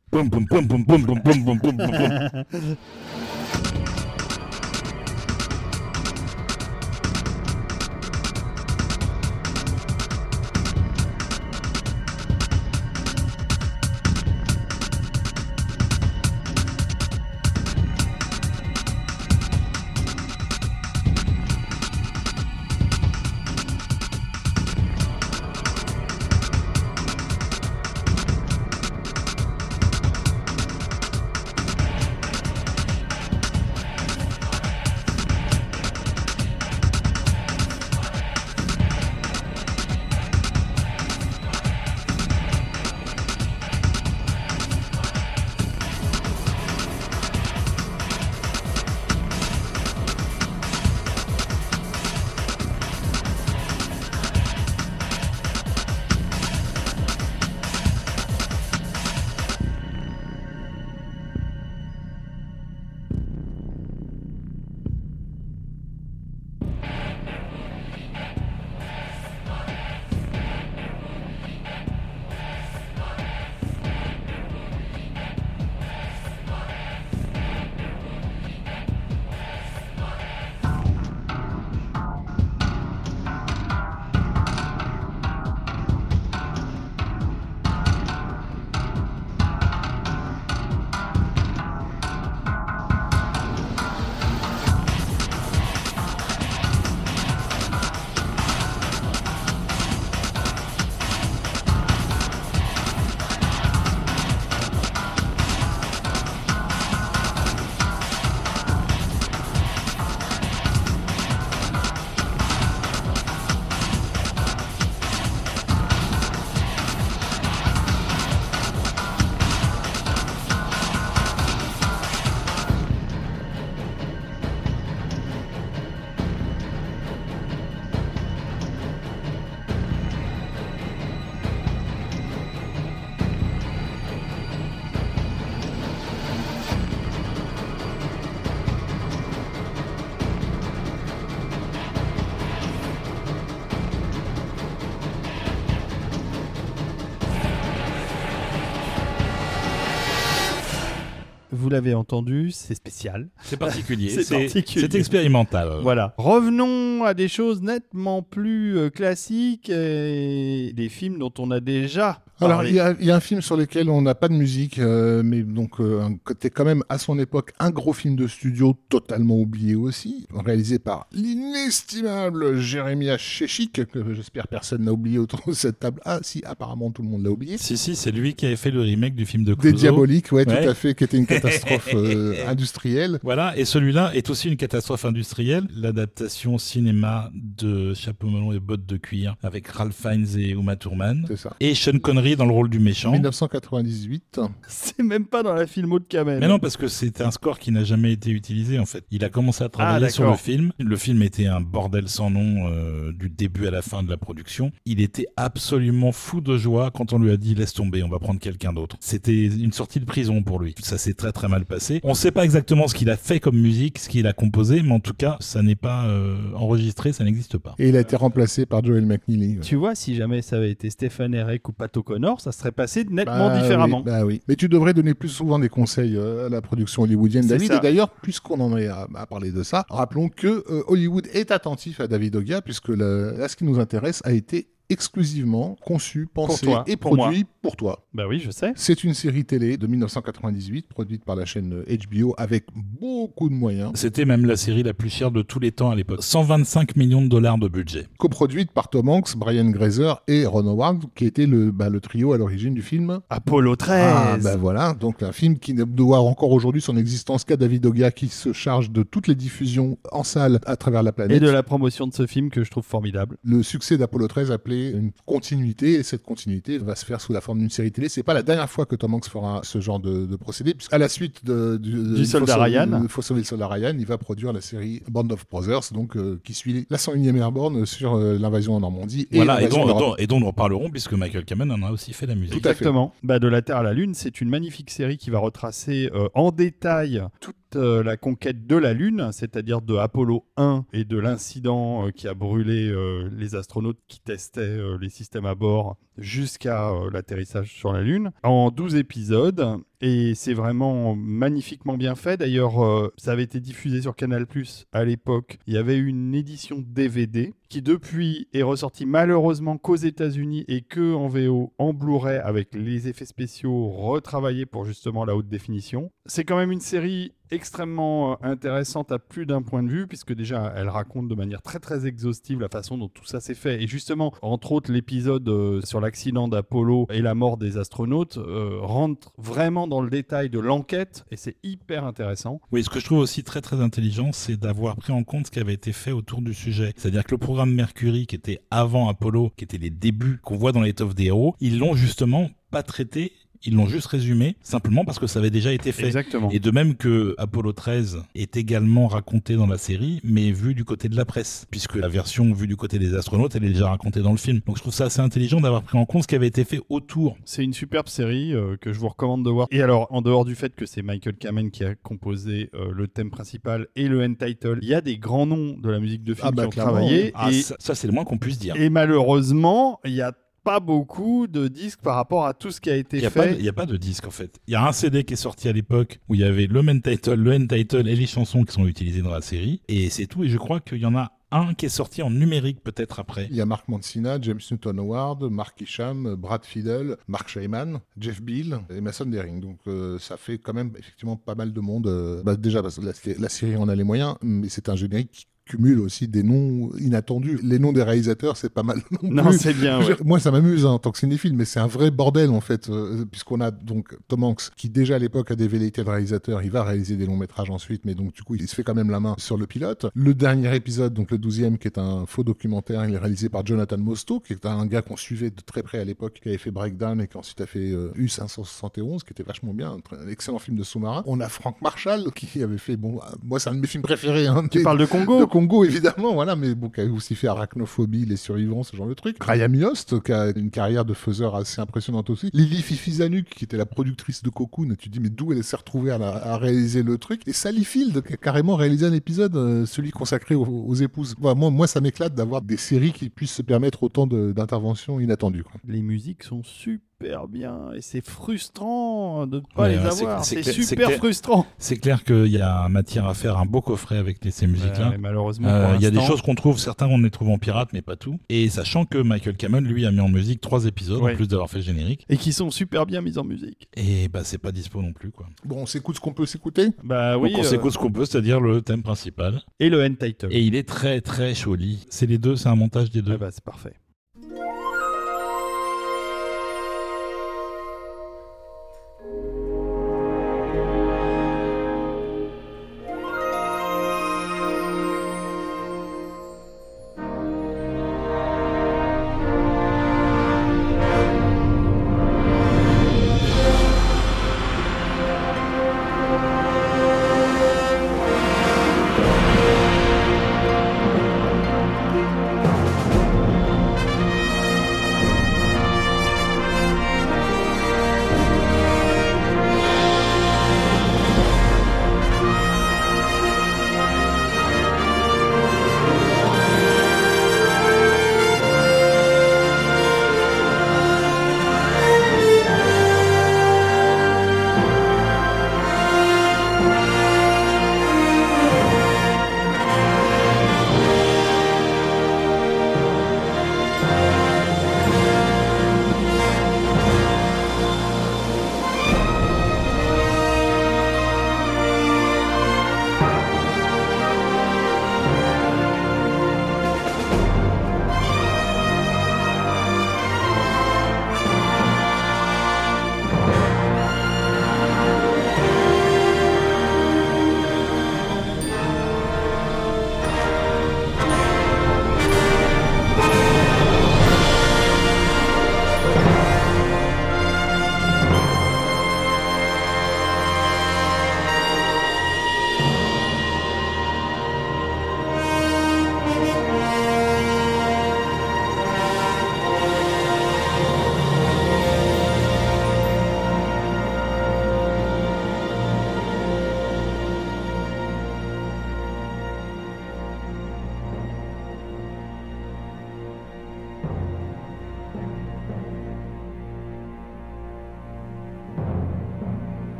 Vous l'avez entendu, c'est spécial. C'est particulier. C'est expérimental. Voilà. Revenons à des choses nettement plus euh, classiques et des films dont on a déjà Alors, il y, a, il y a un film sur lequel on n'a pas de musique, euh, mais donc euh, un côté quand même à son époque un gros film de studio totalement oublié aussi, réalisé par l'inestimable Jérémia Chechik, que j'espère personne n'a oublié autour de cette table. Ah si, apparemment tout le monde l'a oublié. Si, si, c'est lui qui avait fait le remake du film de Des Clouseau. Diaboliques, ouais, Ouais. tout à fait, qui était une catastrophe euh, industrielle. Voilà, et celui-là est aussi une catastrophe industrielle, l'adaptation cinéma de Chapeau melon et bottes de cuir avec Ralph Fiennes et Uma Thurman. C'est ça. Et Sean Connery dans le rôle du méchant. 1998. C'est même pas dans la filmo de Kamel. Mais non, parce que c'était un score qui n'a jamais été utilisé en fait. Il a commencé à travailler Ah, sur le film. Le film était un bordel sans nom euh, du début à la fin de la production. Il était absolument fou de joie quand on lui a dit laisse tomber, on va prendre quelqu'un d'autre. C'était une sortie de prison pour lui. Ça s'est très très mal passé. On sait pas exactement ce qu'il a fait comme musique, ce qu'il a composé, mais en tout cas, ça n'est pas euh, enregistré, ça n'existe pas. Et il a été remplacé par Joel McNeely. Tu vois, si jamais ça avait été Stéphane Eric ou Pat O'Connor, ça serait passé nettement Bah différemment. oui, bah oui. Mais tu devrais donner plus souvent des conseils euh, à la production hollywoodienne, David. Et d'ailleurs, puisqu'on en est à, à parler de ça, rappelons que euh, Hollywood est attentif à David Ogia, puisque là, ce qui nous intéresse a été exclusivement conçu, pensé toi, et pour produit pour toi. Bah oui, je sais. C'est une série télé de 1998, produite par la chaîne HBO avec beaucoup de moyens, C'était même la série la plus chère de tous les temps à l'époque. 125 millions de dollars de budget. coproduite par Tom Hanks, Brian Grazer et Ron Howard, qui était le, bah, le trio à l'origine du film Apollo 13. Ah, ben voilà, donc un film qui ne doit encore aujourd'hui son existence qu'à David Ogia qui se charge de toutes les diffusions en salle à travers la planète. Et de la promotion de ce film que je trouve formidable. Le succès d'Apollo 13 une continuité et cette continuité va se faire sous la forme d'une série télé. C'est pas la dernière fois que Tom Hanks fera ce genre de, de procédé, puisqu'à la suite de, du, de- Du Il faut soldat sauver- Ryan. Il faut sauver le soldat Ryan, il va produire la série Band of Brothers, donc euh, qui suit la 101e Airborne sur euh, l'invasion en Normandie. Et voilà, et dont, et dont nous reparlerons puisque Michael Kamen en a aussi fait la musique. Tout à fait. Exactement. Bah, de la Terre à la Lune, c'est une magnifique série qui va retracer euh, en détail toute euh, la conquête de la Lune, c'est-à-dire de Apollo 1 et de l'incident euh, qui a brûlé euh, les astronautes qui testaient les systèmes à bord jusqu'à l'atterrissage sur la Lune, en 12 épisodes. Et c'est vraiment magnifiquement bien fait. D'ailleurs, ça avait été diffusé sur Canal Plus à l'époque. Il y avait une édition DVD qui depuis est ressortie malheureusement qu'aux États-Unis et que en VO, en Blu-ray avec les effets spéciaux retravaillés pour justement la haute définition. C'est quand même une série extrêmement euh, intéressante à plus d'un point de vue puisque déjà elle raconte de manière très très exhaustive la façon dont tout ça s'est fait et justement entre autres l'épisode euh, sur l'accident d'Apollo et la mort des astronautes euh, rentre vraiment dans le détail de l'enquête et c'est hyper intéressant. Oui, ce que je trouve aussi très très intelligent, c'est d'avoir pris en compte ce qui avait été fait autour du sujet. C'est-à-dire que le programme Mercury, qui était avant Apollo, qui était les débuts qu'on voit dans l'étoffe des héros, ils l'ont justement pas traité, ils l'ont juste résumé, simplement parce que ça avait déjà été fait. Exactement. Et de même que Apollo 13 est également raconté dans la série, mais vu du côté de la presse, puisque la version vue du côté des astronautes, elle est déjà racontée dans le film. Donc je trouve ça assez intelligent d'avoir pris en compte ce qui avait été fait autour. C'est une superbe série euh, que je vous recommande de voir. Et alors, en dehors du fait que c'est Michael Kamen qui a composé euh, le thème principal et le end title, il y a des grands noms de la musique de film Ah bah, qui ont clairement. travaillé. Ah, et, ça, ça, c'est le moins qu'on puisse dire. et malheureusement, il y a pas beaucoup de disques par rapport à tout ce qui a été n'y a, fait. il y a pas de disque en fait. Il y a un CD qui est sorti à l'époque où il y avait le main title, le end title et les chansons qui sont utilisées dans la série. Et c'est tout. Et je crois qu'il y en a un qui est sorti en numérique peut-être après. Il y a Mark Mancina, James Newton Howard, Mark Isham, Brad Fiedel, Mark Shaiman, Jeff Beal et Mason Daring. Donc euh, ça fait quand même effectivement pas mal de monde. euh, bah, déjà parce que la, la série en a les moyens, mais c'est un générique qui cumule aussi des noms inattendus. Les noms des réalisateurs, c'est pas mal non Non, plus. c'est bien. ouais. Moi, ça m'amuse hein, en tant que cinéphile, mais c'est un vrai bordel en fait, euh, puisqu'on a donc Tom Hanks qui déjà à l'époque a des velléités de réalisateur, il va réaliser des longs métrages ensuite, mais donc du coup il se fait quand même la main sur le pilote. Le dernier épisode, donc le douzième, qui est un faux documentaire, il est réalisé par Jonathan Mostow, qui est un gars qu'on suivait de très près à l'époque, qui avait fait Breakdown et qui ensuite a fait euh, U571, qui était vachement bien, un, excellent film de sous-marin. On a Frank Marshall qui avait fait, bon, euh, moi c'est un de mes films préférés. Hein, Tu parles de Congo de Congo, évidemment, voilà, mais bon, qui a aussi fait Arachnophobie, Les Survivants, ce genre de truc. Ryan Yost, qui a une carrière de faiseur assez impressionnante aussi. Lily Fifizanuk, qui était la productrice de Cocoon, tu te dis, mais d'où elle s'est retrouvée à, réaliser le truc? Et Sally Field, qui a carrément réalisé un épisode, euh, celui consacré aux, épouses. Moi, ça m'éclate d'avoir des séries qui puissent se permettre autant d'interventions inattendues. Les musiques sont super super bien et c'est frustrant de ne pas Ouais, les ouais, avoir. c'est super clair. frustrant. C'est clair qu'il y a matière à faire un beau coffret avec les- ces musiques-là. Ouais, malheureusement, Euh, Il y a des choses qu'on trouve, certains on les trouve en pirate, mais pas tout. Et sachant que Michael Cameron, lui, a mis en musique trois épisodes, Ouais. en plus d'avoir fait le générique. et qui sont super bien mis en musique. Et bah, c'est pas dispo non plus, quoi. Bon, on s'écoute ce qu'on peut s'écouter? Bah oui. Donc on euh, s'écoute ce qu'on peut, c'est-à-dire le thème principal. Et le end title. Et il est très très joli. C'est les deux, c'est un montage des deux. Ah bah, c'est parfait.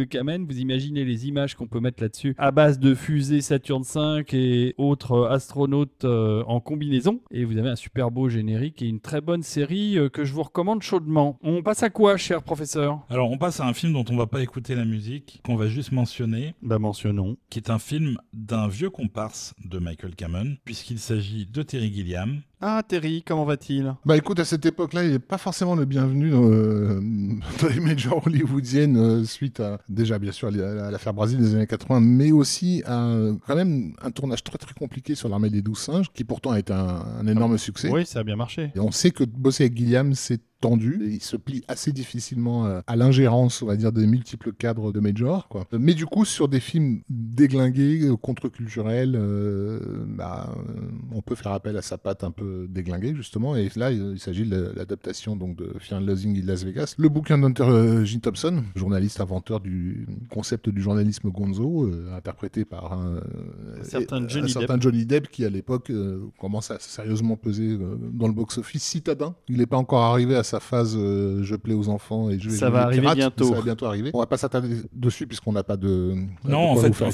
De Kamen, vous imaginez les images qu'on peut mettre là-dessus à base de fusées Saturn V et autres astronautes euh, en combinaison. Et vous avez un super beau générique et une très bonne série euh, que je vous recommande chaudement. On passe à quoi, cher professeur? Alors, on passe à un film dont on va pas écouter la musique, qu'on va juste mentionner, Bah mentionnons. qui est un film d'un vieux comparse de Michael Cameron, puisqu'il s'agit de Terry Gilliam. Ah Terry, comment va-t-il? Bah écoute, à cette époque-là, il n'est pas forcément le bienvenu dans, euh, dans les majors hollywoodiennes euh, suite à, déjà bien sûr à la- à l'affaire Brésil des années 80, mais aussi à quand même un tournage très très compliqué sur l'armée des douze singes, qui pourtant a été un, un énorme succès. Oui, ça a bien marché. Et on sait que bosser avec Gilliam, c'est tendu. Et il se plie assez difficilement euh, à l'ingérence, on va dire, des multiples cadres de Major. Quoi. Mais du coup, sur des films déglingués, euh, contre-culturels, euh, bah, euh, on peut faire appel à sa patte un peu déglinguée, justement. Et là, il, s'agit de la- l'adaptation donc, de Fear and Loathing in Las Vegas. Le bouquin d'Hunter euh, J. Thompson, journaliste inventeur du concept du journalisme gonzo, euh, interprété par un, euh, Un certain Johnny un certain Johnny Depp qui, à l'époque, euh, commence à sérieusement peser euh, dans le box-office. Citadin, il n'est pas encore arrivé à sa phase euh, je plais aux enfants et je Ça je va arriver pirate, bientôt. Ça va bientôt arriver. On va pas s'attarder dessus puisqu'on n'a pas de. de Non, en fait, en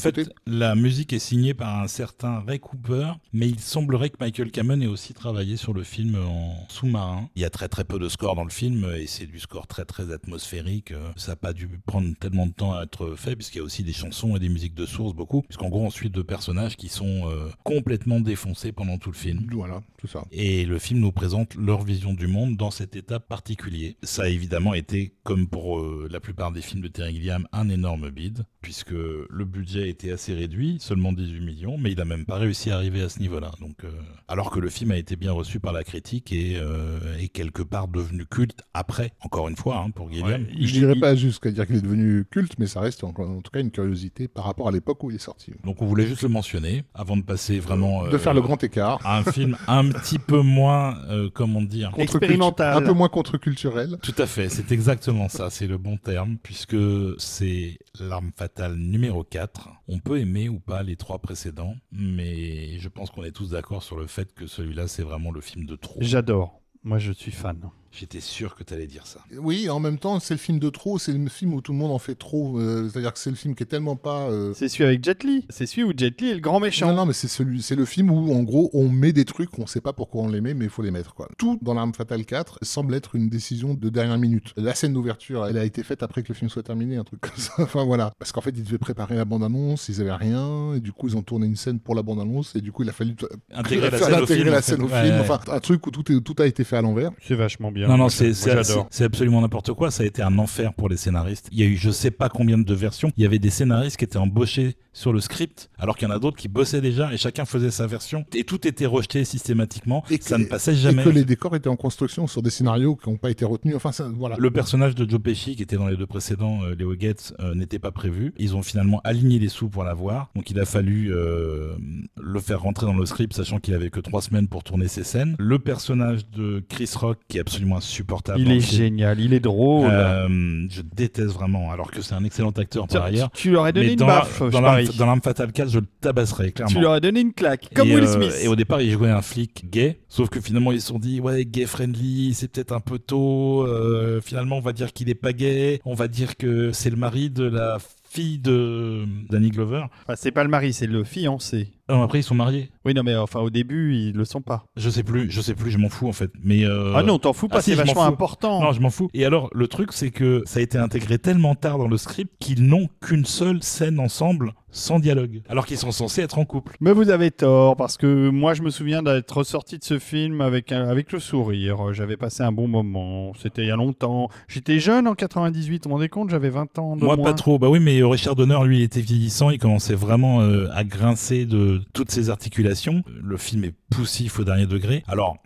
la musique est signée par un certain Ray Cooper, mais il semblerait que Michael Cameron ait aussi travaillé sur le film en sous-marin. Il y a très très peu de score dans le film et c'est du score très très atmosphérique. Ça n'a pas dû prendre tellement de temps à être fait puisqu'il y a aussi des chansons et des musiques de source beaucoup. Puisqu'en gros, on suit deux personnages qui sont euh, complètement défoncés pendant tout le film. Voilà, tout ça. Et le film nous présente leur vision du monde dans cet état particulier. Ça a évidemment été, comme pour euh, la plupart des films de Terry Gilliam, un énorme bide, puisque le budget était assez réduit, seulement 18 millions, mais il a même pas réussi à arriver à ce niveau-là. Donc, euh, alors que le film a été bien reçu par la critique et euh, est quelque part devenu culte après, encore une fois, hein, pour Gilliam. Ouais, il- je dirais il- pas jusqu'à dire qu'il est devenu culte, mais ça reste en, en tout cas une curiosité par rapport à l'époque où il est sorti. Donc on voulait juste le mentionner avant de passer vraiment de euh, faire le grand écart. à un film un petit peu moins, euh, comment dire, expérimental. Un peu moins contre-culturel. Tout à fait, c'est exactement ça, c'est le bon terme, puisque c'est l'arme fatale numéro 4. On peut aimer ou pas les trois précédents, mais je pense qu'on est tous d'accord sur le fait que celui-là, c'est vraiment le film de trop. J'adore. Moi, je suis fan. J'étais sûr que tu allais dire ça. Oui, en même temps, c'est le film de trop, c'est le film où tout le monde en fait trop. euh, C'est-à-dire que c'est le film qui est tellement pas. euh, C'est celui avec Jet Li. C'est celui où Jet Li est le grand méchant. Non, non, mais c'est celui, c'est le film où, en gros, on met des trucs, on sait pas pourquoi on les met, mais il faut les mettre, quoi. Tout dans l'arme fatale 4 semble être une décision de dernière minute. La scène d'ouverture, elle a été faite après que le film soit terminé, un truc comme ça. Enfin, voilà. Parce qu'en fait, ils devaient préparer la bande-annonce, ils avaient rien, et du coup, ils ont tourné une scène pour la bande-annonce, et du coup, il a fallu Intégrer la faire scène au film. la en fait. scène au Ouais, film. ouais. Enfin, un truc où tout, est, tout a été fait à l'envers. C'est vachement bien. Non, non, c'est absolument n'importe quoi. Ça a été un enfer pour les scénaristes. Il y a eu je sais pas combien de versions. Il y avait des scénaristes qui étaient embauchés sur le script, alors qu'il y en a d'autres qui bossaient déjà et chacun faisait sa version. Et tout était rejeté systématiquement. Et que- ça ne passait jamais. Et que les décors étaient en construction sur des scénarios qui n'ont pas été retenus. Enfin, ça, voilà. Le personnage de Joe Pesci, qui était dans les deux précédents, euh, Leo Gates, euh, n'était pas prévu. Ils ont finalement aligné les sous pour l'avoir. Donc il a fallu euh, le faire rentrer dans le script, sachant qu'il avait que trois semaines pour tourner ses scènes. Le personnage de Chris Rock, qui est absolument insupportable. Il est génial, il est drôle. Euh, je déteste vraiment, alors que c'est un excellent acteur par ailleurs. tu lui aurais donné Mais une baffe, dans je l'arme- parie. dans l'arme fatale 4, je le tabasserais, clairement. Tu lui aurais donné une claque, comme et, Will euh, Smith. et au départ, il jouait un flic gay, sauf que finalement, ils se sont dit, ouais, gay friendly, c'est peut-être un peu tôt. euh, finalement, on va dire qu'il est pas gay. On va dire que c'est le mari de la fille de Danny Glover. Enfin, c'est pas le mari, c'est le fiancé. Non, après, ils sont mariés. Oui, non, mais enfin, au début, ils le sont pas. Je sais plus, je sais plus, je m'en fous en fait. Mais euh, ah non, t'en fous pas, ah c'est vachement important. Non, je m'en fous. Et alors, le truc, c'est que ça a été intégré tellement tard dans le script qu'ils n'ont qu'une seule scène ensemble sans dialogue. Alors qu'ils sont censés être en couple. Mais vous avez tort, parce que moi, je me souviens d'être sorti de ce film avec, un- avec le sourire. J'avais passé un bon moment. C'était il y a longtemps. J'étais jeune en 98, vous vous rendez compte J'avais 20 ans de Moi, moins. pas trop. Bah oui, mais Richard Donner, lui, il était vieillissant. Il commençait vraiment euh, à grincer de toutes ses articulations. Le film est poussif au dernier degré. Alors,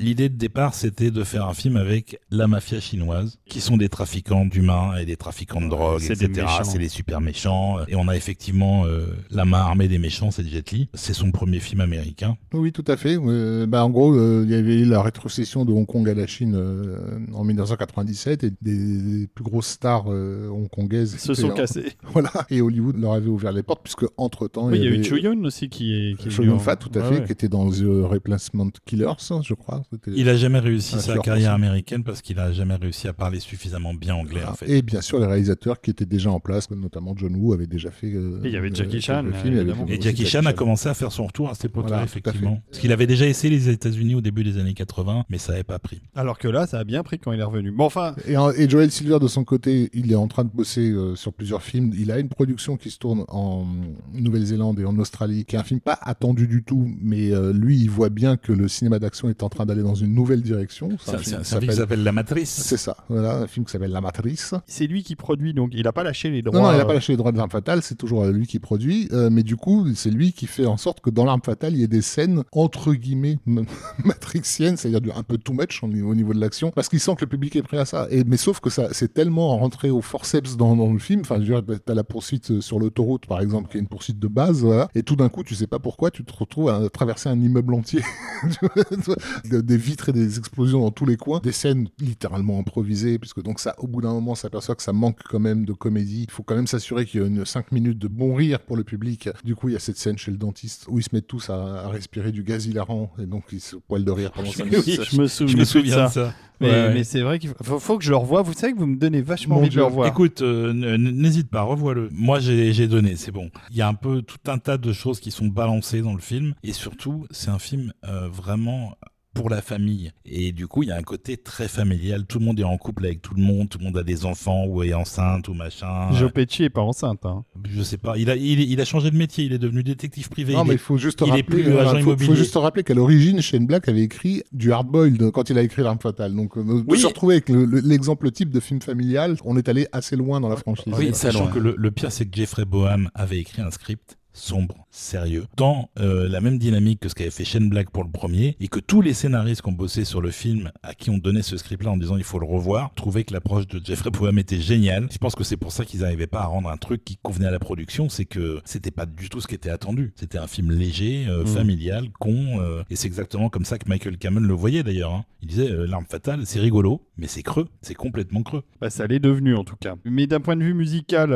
L'idée de départ, c'était de faire un film avec la mafia chinoise, qui sont des trafiquants d'humains et des trafiquants de drogue, des etc. C'est les super méchants. Et on a effectivement euh, la main armée des méchants, c'est Jet Li. C'est son premier film américain. Oui, tout à fait. Euh, bah, en gros, euh, il y avait eu la rétrocession de Hong Kong à la Chine euh, en 1997 et des plus grosses stars euh, hongkongaises Se sont cassés. Voilà, et Hollywood leur avait ouvert les portes puisque entre temps Oui, il y a eu avait Cho Yun aussi qui est. Qui Fat, tout à Ouais, fait, ouais. qui était dans The Replacement Killers, je crois. C'était- Il a jamais réussi sa carrière américaine parce qu'il a jamais réussi à parler suffisamment bien anglais en fait. Et bien sûr, les réalisateurs qui étaient déjà en place, notamment John Woo, avait déjà fait. euh, Et il y avait euh, Jackie Chan, évidemment. aussi Et Jackie Chan a commencé à faire son retour à cette époque-là, Voilà, effectivement. Parce qu'il avait déjà essayé les États-Unis au début des années 80, mais ça n'avait pas pris. Alors que là, ça a bien pris quand il est revenu. Bon, enfin, Et, en- et Joel Silver, de son côté, il est en train de bosser euh, sur plusieurs films. Il a une production qui se tourne en Nouvelle-Zélande et en Australie, qui est un film pas attendu du tout, mais euh, lui, il voit bien que le cinéma d'action est en train d'aller dans une nouvelle direction. C'est un, film qui film qui s'appelle- La Matrice. C'est ça, voilà, un film qui s'appelle La Matrice. c'est lui qui produit, donc il a pas lâché les droits. Non, non, il n'a euh, pas lâché les droits de l'arme fatale, c'est toujours euh, lui qui produit, euh, mais du coup, c'est lui qui fait en sorte que dans l'arme fatale, il y ait des scènes entre guillemets matrixiennes, c'est-à-dire un peu too much au niveau, au niveau de l'action, parce qu'il sent que le public est prêt à ça. Et, mais sauf que ça, c'est tellement rentré au forceps dans, dans le film, enfin, dire, t'as la poursuite euh, sur l'autoroute, par exemple, qui est une poursuite de base, voilà, et tout d'un coup, tu sais pas pourquoi, tu te retrouves à traverser un immeuble entier, Tu vois, de- des vitres et des explosions dans tous les coins, des scènes littéralement improvisées, puisque donc ça, au bout d'un moment, on s'aperçoit que ça manque quand même de comédie. Il faut quand même s'assurer qu'il y a une 5 minutes de bon rire pour le public. Du coup, il y a cette scène chez le dentiste où ils se mettent tous à, à respirer du gaz hilarant et donc ils se poilent de rire pendant 5 Oui, minutes. je me souviens, Je me souviens de de ça. ça. Mais, Ouais, ouais. mais c'est vrai qu'il faut, faut que je le revoie. Vous savez que vous me donnez vachement Mon envie de le revoir. Écoute, euh, n'hésite pas, revois-le. Moi, j'ai j'ai donné, c'est bon. Il y a un peu tout un tas de choses qui sont balancées dans le film, et surtout, c'est un film euh, vraiment pour la famille. Et du coup, il y a un côté très familial. Tout le monde est en couple avec tout le monde, tout le monde a des enfants ou est enceinte ou machin. Joe Pesci est pas enceinte. hein. Je sais pas. Il a, il, il a changé de métier. Il est devenu détective privé. Non, Il mais est- il faut juste il est rappeler, plus euh, agent faut- faut, immobilier. juste rappeler qu'à l'origine, Shane Black avait écrit du hardboiled quand il a écrit l'arme fatale. Donc, euh, de Oui. se retrouver avec le- le- l'exemple type de film familial, on est allé assez loin dans la franchise. Oui, sachant que le, le pire, c'est que Jeffrey Boham avait écrit un script sombre, sérieux, dans euh, la même dynamique que ce qu'avait fait Shane Black pour le premier, et que tous les scénaristes qui ont bossé sur le film, à qui on donnait ce script-là en disant il faut le revoir, trouvaient que l'approche de Jeffrey Boham était géniale. Je pense que c'est pour ça qu'ils n'arrivaient pas à rendre un truc qui convenait à la production, c'est que c'était pas du tout ce qui était attendu. C'était un film léger, euh, Mm. familial, con, euh, et c'est exactement comme ça que Michael Cameron le voyait d'ailleurs. hein. Il disait l'arme fatale, c'est rigolo, mais c'est creux, c'est complètement creux. Bah, ça l'est devenu en tout cas. Mais d'un point de vue musical,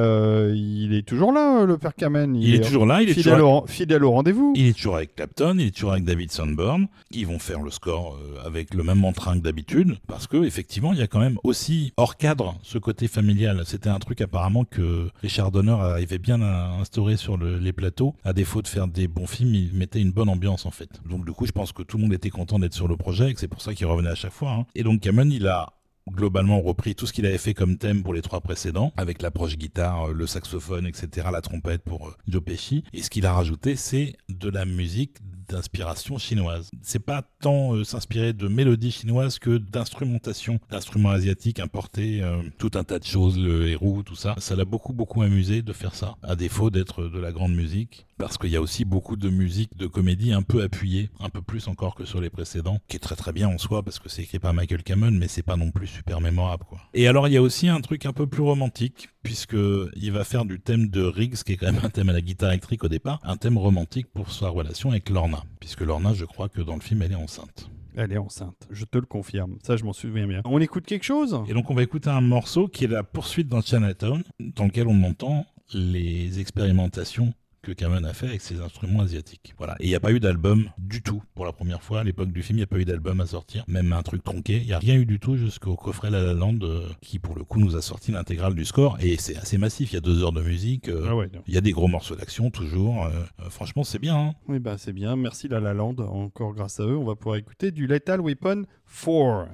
il est toujours là, le père Kamen. Il, est toujours là, il est fidèle, toujours au, fidèle au rendez-vous. Il est toujours avec Clapton, il est toujours avec David Sanborn. Ils vont faire le score euh, avec le même entrain que d'habitude, parce que effectivement, il y a quand même aussi hors cadre ce côté familial. C'était un truc apparemment que Richard Donner arrivait bien à instaurer sur le- les plateaux. À défaut de faire des bons films, il mettait une bonne ambiance en fait. Donc du coup, je pense que tout le monde était content d'être sur le projet, et que c'est pour ça qu'il revenait à chaque fois. hein. Et donc Cameron, il a globalement repris tout ce qu'il avait fait comme thème pour les trois précédents, avec l'approche guitare, euh, le saxophone, etc., la trompette pour euh, Joe Pesci. Et ce qu'il a rajouté, c'est de la musique d'inspiration chinoise. C'est pas tant euh, s'inspirer de mélodies chinoises que d'instrumentation, d'instruments asiatiques importés, euh, tout un tas de choses, le héros, tout ça. Ça l'a beaucoup, beaucoup amusé de faire ça, à défaut d'être de la grande musique. Parce qu'il y a aussi beaucoup de musique de comédie un peu appuyée, un peu plus encore que sur les précédents, qui est très très bien en soi parce que c'est écrit par Michael Cameron, mais c'est pas non plus super mémorable quoi. Et alors il y a aussi un truc un peu plus romantique, puisque il va faire du thème de Riggs, qui est quand même un thème à la guitare électrique au départ, un thème romantique pour sa relation avec Lorna, puisque Lorna, je crois que dans le film, elle est enceinte. Elle est enceinte, je te le confirme. Ça, je m'en souviens bien. On écoute quelque chose? Et donc on va écouter un morceau qui est la poursuite dans Chinatown, dans lequel on entend les expérimentations que Cameron a fait avec ses instruments asiatiques. Voilà. Et il n'y a pas eu d'album du tout pour la première fois. À l'époque du film, il n'y a pas eu d'album à sortir. Même un truc tronqué. Il n'y a rien eu du tout jusqu'au coffret La La Land euh, qui, pour le coup, nous a sorti l'intégrale du score. Et c'est assez massif. Il y a deux heures de musique. euh, Ah ouais. Il y a des gros morceaux d'action toujours. euh, franchement, c'est bien. hein. Oui, bah, c'est bien. Merci La La Land. Encore grâce à eux, on va pouvoir écouter du Lethal Weapon 4.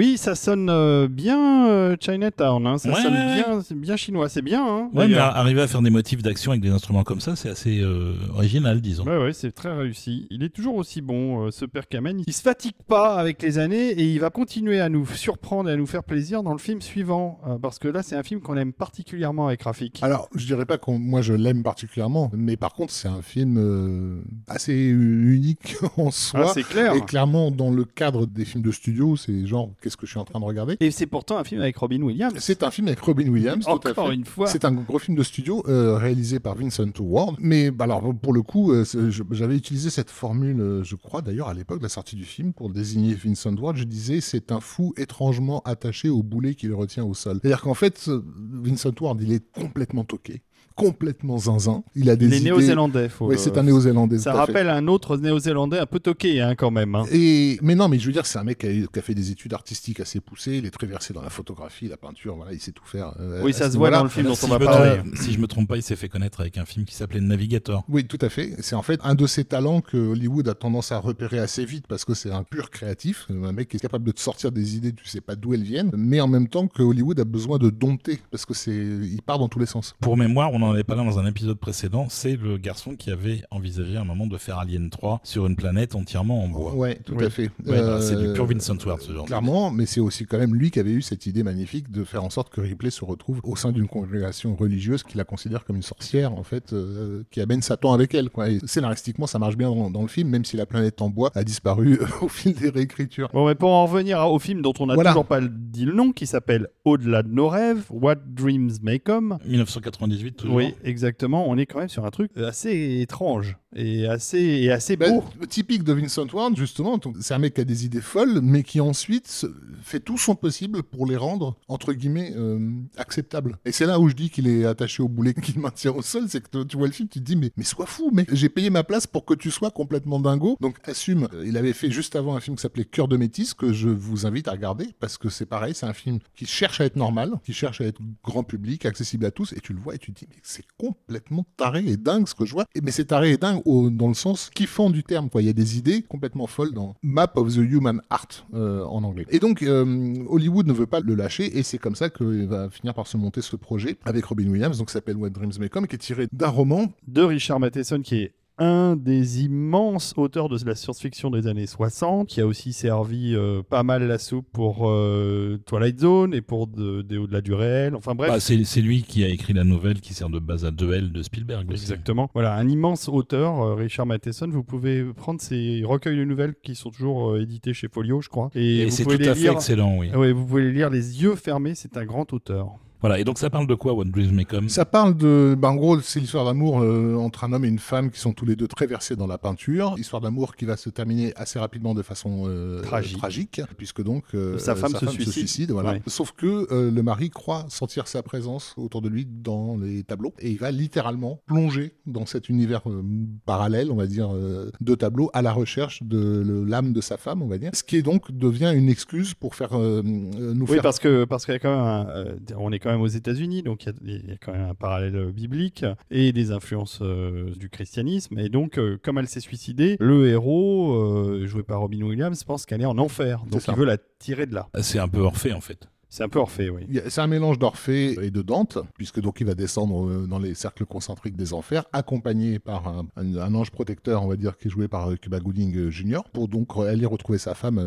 Oui, ça sonne euh, bien euh, Chinatown, hein. ça Ouais, sonne ouais, bien, c'est bien chinois, c'est bien. Hein, Ouais, mais arriver à faire des motifs d'action avec des instruments comme ça, c'est assez euh, original, disons. Ouais, ouais, c'est très réussi. Il est toujours aussi bon, euh, ce père Kamen. Il se fatigue pas avec les années et il va continuer à nous surprendre et à nous faire plaisir dans le film suivant. euh, parce que là, c'est un film qu'on aime particulièrement avec Rafik. Alors, je dirais pas que moi je l'aime particulièrement, mais par contre, c'est un film euh, assez unique en soi. Ah, c'est clair. et clairement, dans le cadre des films de studio, c'est genre, qu'est-ce que je suis en train de regarder? Et c'est pourtant un film avec Robin Williams. C'est un film avec Robin Williams, tout à Encore fait. une fois. C'est un gros film de studio euh, réalisé par Vincent Ward. Mais bah, alors pour le coup, euh, j'avais utilisé cette formule, euh, je crois d'ailleurs à l'époque de la sortie du film pour désigner Vincent Ward. Je disais c'est un fou étrangement attaché au boulet qui le retient au sol. C'est-à-dire qu'en fait, ce- Vincent Ward, il est complètement toqué, complètement zinzin. Il a des Il est idées- néo-zélandais. le- c'est un néo-zélandais. Ça fait. rappelle un autre néo-zélandais un peu toqué, hein, quand même. hein. Et mais non, mais je veux dire, c'est un mec qui a, qui a fait des études artistiques assez poussées. Il est très versé dans la photographie, la peinture. Voilà, il sait tout faire. euh, Oui, ça se voit dans le film dont si, on je va me parler. si je me trompe pas, il s'est fait connaître avec un film qui s'appelait Navigator. Oui, tout à fait. C'est en fait un de ces talents que Hollywood a tendance à repérer assez vite parce que c'est un pur créatif, un mec qui est capable de te sortir des idées, tu sais pas d'où elles viennent, mais en même temps que Hollywood a besoin de dompter parce que c'est, il part dans tous les sens. Pour mémoire, on en avait parlé dans un épisode précédent, c'est le garçon qui avait envisagé à un moment de faire Alien 3 sur une planète entièrement en bois. Ouais, tout Oui. à fait. Ouais, bah, c'est du Euh, pur Vincent Ward, ce genre. de- Clairement, mais c'est aussi quand même lui qui avait eu cette idée magnifique de faire en sorte que Ripley se retrouve au sein d'une congrégation religieuse qui la considère comme une sorcière, en fait, euh, qui amène Satan avec elle. Quoi. Et scénaristiquement, ça marche bien dans, dans le film, même si la planète en bois a disparu au fil des réécritures. Bon, mais pour en revenir au film dont on n'a Voilà. toujours pas dit le nom, qui s'appelle Au-delà de nos rêves, What Dreams May Come. 1998, Oui, exactement. On est quand même sur un truc assez étrange et assez, et assez Bah, beau. typique de Vincent Ward, justement, c'est un mec qui a des idées folles, mais qui ensuite fait tout son possible pour les rendre, entre guillemets, euh, acceptables. Et c'est là où je dis qu'il est attaché au boulet qu'il maintient au sol, c'est que tu vois le film, tu te dis, mais, mais sois fou, mec, j'ai payé ma place pour que tu sois complètement dingo, donc assume. Euh, Il avait fait juste avant un film qui s'appelait Cœur de métis, que je vous invite à regarder, parce que c'est pareil, c'est un film qui cherche à être normal, qui cherche à être grand public, accessible à tous, et tu le vois et tu te dis, mais c'est complètement taré et dingue ce que je vois. Et, mais c'est taré et dingue dans le sens kiffant du terme, quoi. Il y a des idées complètement folles dans Map of the Human Heart euh, en anglais. Et donc, euh, Hollywood ne veut pas le lâcher, et c'est comme ça qu'il va finir par se monter ce projet avec Robin Williams, donc qui s'appelle What Dreams May Come, qui est tiré d'un roman De Richard Matheson, qui est un des immenses auteurs de la science-fiction des années 60, qui a aussi servi euh, pas mal la soupe pour euh, Twilight Zone et pour de- des Au-delà du réel. Enfin bref. Bah, c'est lui qui a écrit la nouvelle qui sert de base à 2L de Spielberg. aussi. Exactement. Voilà, un immense auteur, euh, Richard Matheson. Vous pouvez prendre ses recueils de nouvelles qui sont toujours euh, édités chez Folio, je crois. Et, Et vous c'est pouvez tout les à fait lire. excellent, oui. Ouais, vous pouvez les lire les yeux fermés. C'est un grand auteur. Voilà, et donc ça parle de quoi, What Dreams May Come? Ça parle de. ben, en gros, c'est l'histoire d'amour euh, entre un homme et une femme qui sont tous les deux très versés dans la peinture. Histoire d'amour qui va se terminer assez rapidement de façon euh, Tragique. puisque donc euh, Sa femme se suicide. voilà. Ouais. Sauf que euh, le mari croit sentir sa présence autour de lui dans les tableaux et il va littéralement plonger dans cet univers euh, parallèle, on va dire, euh, de tableaux à la recherche de l'âme de sa femme, on va dire. Ce qui est donc devient une excuse pour faire nous Oui, faire parce que parce qu'il y a quand même, un, euh, on est quand même aux États-Unis, donc il y, a- il y a quand même un parallèle biblique et des influences euh, du christianisme. Et donc, euh, comme elle s'est suicidée, le héros, euh, joué par Robin Williams, pense qu'elle est en enfer. Donc, il veut la tirer de là. C'est un peu Orphée, en fait. C'est un peu Orphée, oui. C'est un mélange d'Orphée et de Dante, puisque donc il va descendre euh, dans les cercles concentriques des enfers, accompagné par un, ange protecteur, on va dire, qui est joué par euh, Cuba Gooding euh, Jr., pour donc aller retrouver sa femme,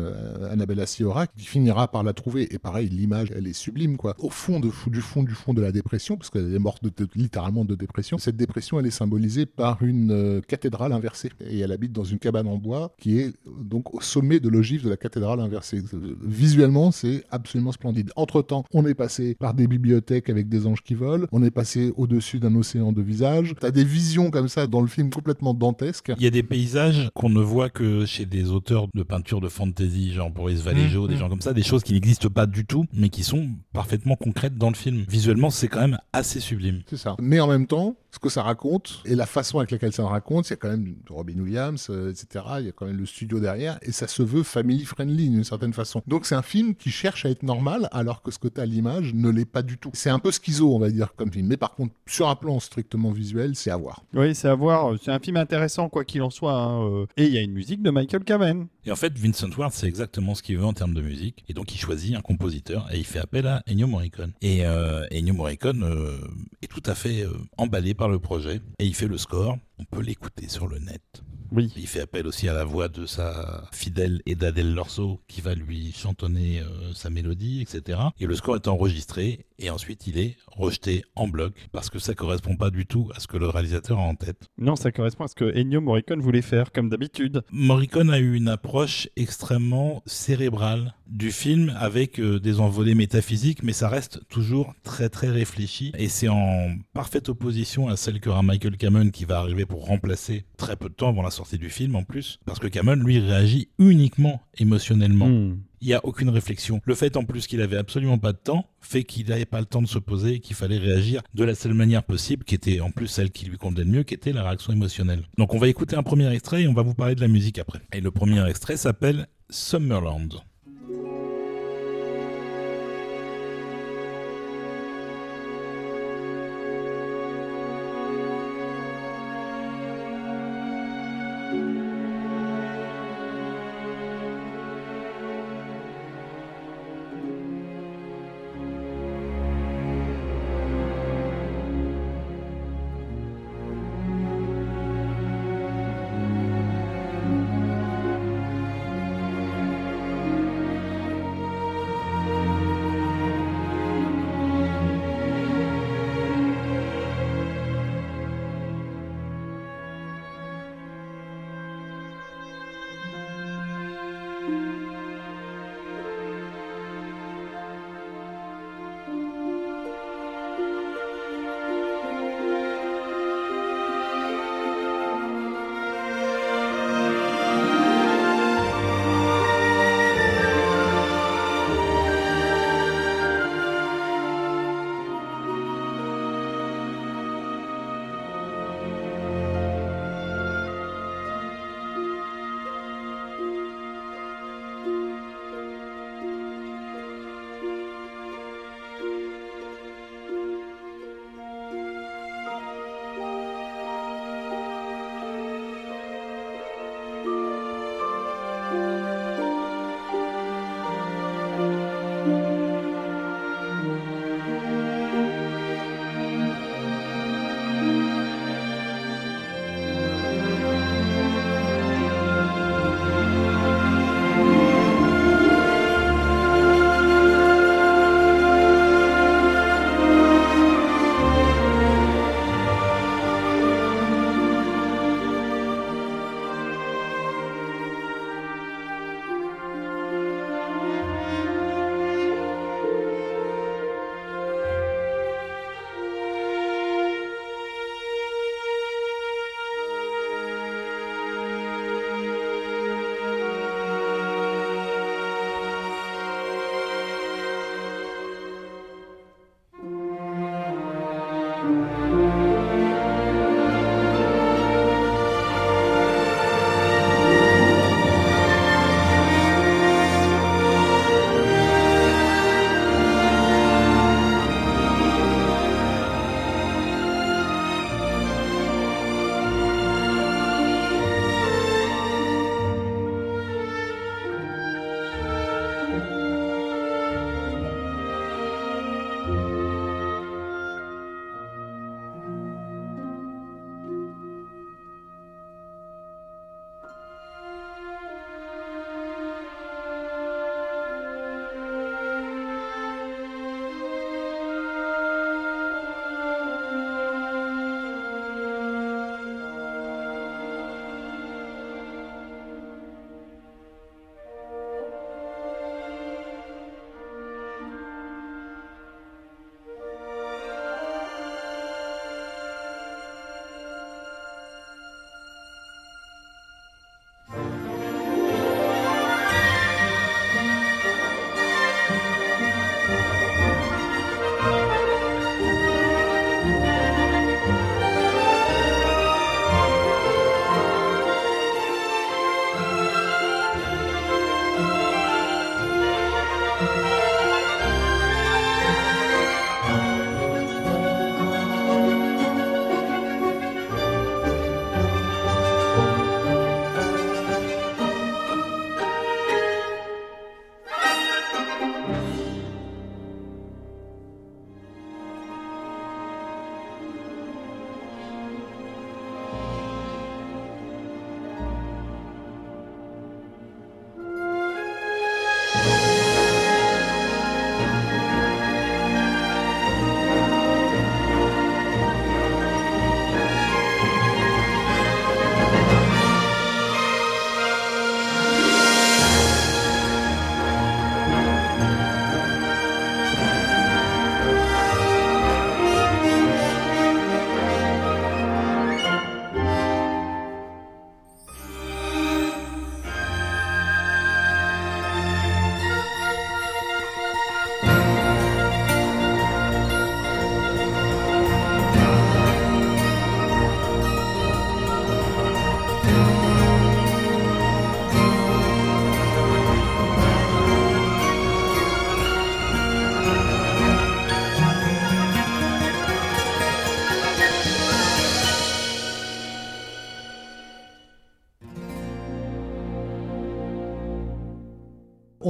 Annabella Sciorra, qui finira par la trouver. Et pareil, l'image, elle est sublime, quoi. Au fond, de, du fond du fond de la dépression, parce qu'elle est morte littéralement de dépression, cette dépression, elle est symbolisée par une cathédrale inversée. Et elle habite dans une cabane en bois qui est donc au sommet de l'ogive de la cathédrale inversée. Visuellement, c'est absolument splendide. Entre-temps, on est passé par des bibliothèques avec des anges qui volent, on est passé au-dessus d'un océan de visages. T'as des visions comme ça dans le film complètement dantesques. Il y a des paysages qu'on ne voit que chez des auteurs de peinture de fantasy, genre Boris Vallejo, Mmh, des mmh. gens comme ça, des choses qui n'existent pas du tout, mais qui sont parfaitement concrètes dans le film. Visuellement, c'est quand même assez sublime. C'est ça. Mais en même temps, ce que ça raconte et la façon avec laquelle ça le raconte. Il y a quand même Robin Williams, euh, etc. Il y a quand même le studio derrière et ça se veut family friendly d'une certaine façon. Donc c'est un film qui cherche à être normal alors que ce côté à l'image ne l'est pas du tout. C'est un peu schizo, on va dire, comme film. Mais par contre, sur un plan strictement visuel, c'est à voir. Oui, c'est à voir. C'est un film intéressant, quoi qu'il en soit. hein, euh. Et il y a une musique de Michael Kamen. Et en fait, Vincent Ward, c'est exactement ce qu'il veut en termes de musique. Et donc, il choisit un compositeur et il fait appel à Ennio Morricone. Et euh, Ennio Morricone euh, est tout à fait euh, emballé par le projet et il fait le score. On peut l'écouter sur le net. Oui. Il fait appel aussi à la voix de sa fidèle Eda Del Lorso qui va lui chantonner euh, sa mélodie, etc. Et le score est enregistré et ensuite il est rejeté en bloc parce que ça correspond pas du tout à ce que le réalisateur a en tête. Non, ça correspond à ce que Ennio Morricone voulait faire, comme d'habitude. Morricone a eu une approche extrêmement cérébrale du film avec euh, des envolées métaphysiques, mais ça reste toujours très très réfléchi et c'est en parfaite opposition à celle qu'aura Michael Cameron qui va arriver pour remplacer très peu de temps avant la sortie du film en plus, parce que Cameron lui réagit uniquement émotionnellement. Hmm. Il n'y a aucune réflexion. Le fait en plus qu'il avait absolument pas de temps fait qu'il n'avait pas le temps de se poser et qu'il fallait réagir de la seule manière possible, qui était en plus celle qui lui convenait le mieux, qui était la réaction émotionnelle. Donc on va écouter un premier extrait et on va vous parler de la musique après. Et le premier extrait s'appelle Summerland.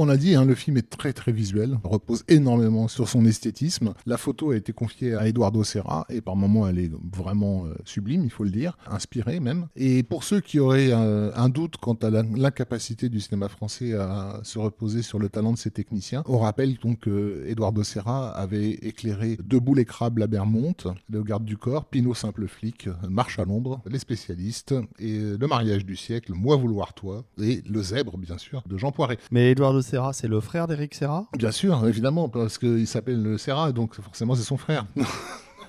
On a dit, hein, le film est très très visuel, repose énormément sur son esthétisme. La photo a été confiée à Eduardo Serra et par moments elle est vraiment euh, sublime, il faut le dire, inspirée même. Et pour ceux qui auraient euh, un doute quant à l'incapacité du cinéma français à se reposer sur le talent de ses techniciens, on rappelle donc que Eduardo Serra avait éclairé Debout les crabes, la Bermonte, Le garde du corps, Pinot simple flic, Marche à l'ombre, Les spécialistes et Le mariage du siècle, Moi vouloir toi et Le zèbre bien sûr de Jean Poiret. Mais Eduardo c'est le frère d'Eric Serra? Bien sûr, évidemment, parce qu'il s'appelle Serra, donc forcément c'est son frère.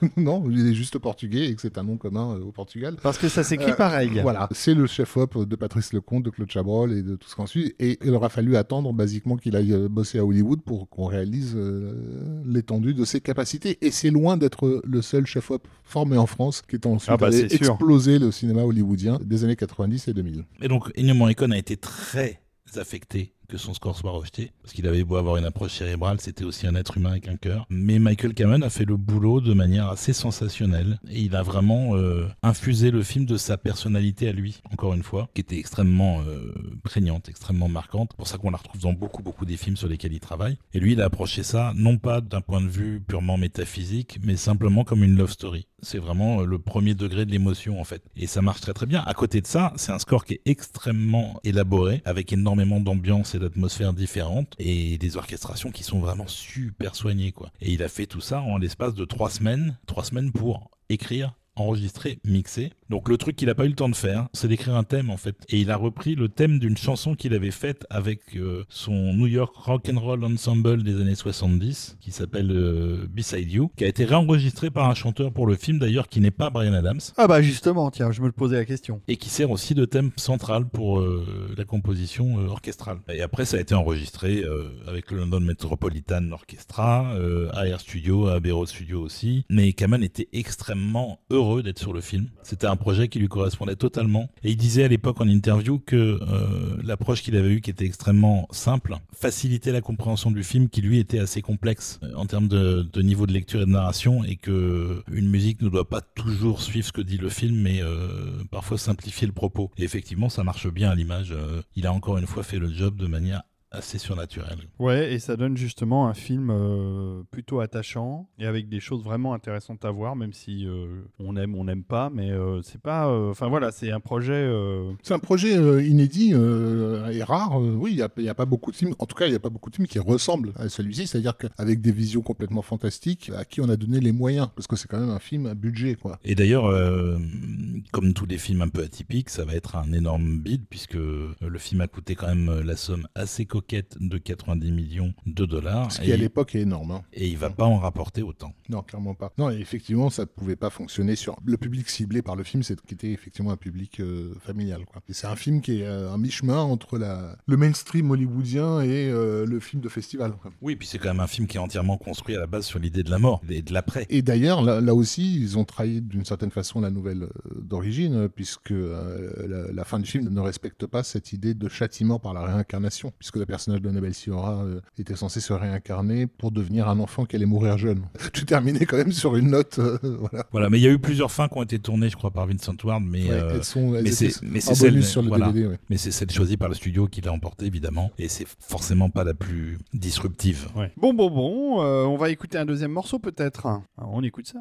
non, il est juste portugais et que c'est un nom commun euh, au Portugal. Parce que ça s'écrit euh, pareil. Voilà, c'est le chef-op de Patrice Lecomte, de Claude Chabrol et de tout ce qu'on suit. Et il aura fallu attendre basiquement qu'il aille euh, bosser à Hollywood pour qu'on réalise l'étendue de ses capacités. Et c'est loin d'être le seul chef-op formé en France qui est ensuite ah bah, explosé le cinéma hollywoodien des années 90 et 2000. Et donc Ennio Morricone a été très affecté que son score soit rejeté, parce qu'il avait beau avoir une approche cérébrale, c'était aussi un être humain avec un cœur. Mais Michael Kamen a fait le boulot de manière assez sensationnelle, et il a vraiment euh, infusé le film de sa personnalité à lui, encore une fois, qui était extrêmement euh, prégnante, extrêmement marquante. pour ça qu'on la retrouve dans beaucoup, beaucoup des films sur lesquels il travaille. Et lui, il a approché ça, non pas d'un point de vue purement métaphysique, mais simplement comme une love story. C'est vraiment euh, le premier degré de l'émotion, en fait. Et ça marche très très bien. À côté de ça, c'est un score qui est extrêmement élaboré, avec énormément d'ambiance d'atmosphères différentes et des orchestrations qui sont vraiment super soignées quoi. Et il a fait tout ça en l'espace de trois semaines, trois semaines pour écrire, enregistrer, mixer donc le truc qu'il n'a pas eu le temps de faire, c'est d'écrire un thème en fait. Et il a repris le thème d'une chanson qu'il avait faite avec euh, son New York Rock and Roll Ensemble des années 70, qui s'appelle euh, Beside You, qui a été réenregistré par un chanteur pour le film d'ailleurs qui n'est pas Brian Adams. Ah bah justement, tiens, je me le posais la question. Et qui sert aussi de thème central pour euh, la composition orchestrale. Et après ça a été enregistré avec le London Metropolitan Orchestra, à Air Studio, à Studio aussi. Mais Kaman était extrêmement heureux d'être sur le film. C'était un projet qui lui correspondait totalement. Et il disait à l'époque en interview que euh, l'approche qu'il avait eue, qui était extrêmement simple, facilitait la compréhension du film qui lui était assez complexe euh, en termes de, niveau de lecture et de narration et que une musique ne doit pas toujours suivre ce que dit le film mais euh, parfois simplifier le propos. Et effectivement, ça marche bien à l'image. il a encore une fois fait le job de manière assez surnaturel. Ouais, et ça donne justement un film euh, plutôt attachant et avec des choses vraiment intéressantes à voir, même si euh, on aime, on n'aime pas, mais euh, c'est pas. Enfin voilà, c'est un projet. C'est un projet inédit et rare. oui, il n'y a, a, pas beaucoup de films. En tout cas, il n'y a pas beaucoup de films qui ressemblent à celui-ci, c'est-à-dire qu'avec des visions complètement fantastiques, à qui on a donné les moyens, parce que c'est quand même un film à budget, quoi. Et d'ailleurs, comme tous les films un peu atypiques, ça va être un énorme bid puisque le film a coûté quand même la somme assez coquette de 90 millions de dollars. Ce qui à l'époque est énorme. Hein. Et il va pas en rapporter autant. Non, clairement pas. Non, effectivement, ça pouvait pas fonctionner sur le public ciblé par le film, c'est qui était effectivement un public euh, familial. Quoi. Et c'est un film qui est euh, un mi-chemin entre la, le mainstream hollywoodien et euh, le film de festival. Oui, puis c'est quand même un film qui est entièrement construit à la base sur l'idée de la mort et de l'après. Et d'ailleurs, là, aussi, ils ont trahi d'une certaine façon la nouvelle d'origine, puisque la, la, fin du film ne respecte pas cette idée de châtiment par la réincarnation, puisque le personnage de Annabelle Siora euh, était censé se réincarner pour devenir un enfant qui allait mourir jeune. Tu terminais quand même sur une note. Euh, voilà. voilà, mais il y a eu plusieurs fins qui ont été tournées, je crois, par Vincent Ward, mais, euh, elles sont, mais c'est celle, mais c'est choisie par le studio qui l'a emporté évidemment, et c'est forcément pas la plus disruptive. Bon, bon, bon, on va écouter un deuxième morceau peut-être. On écoute ça.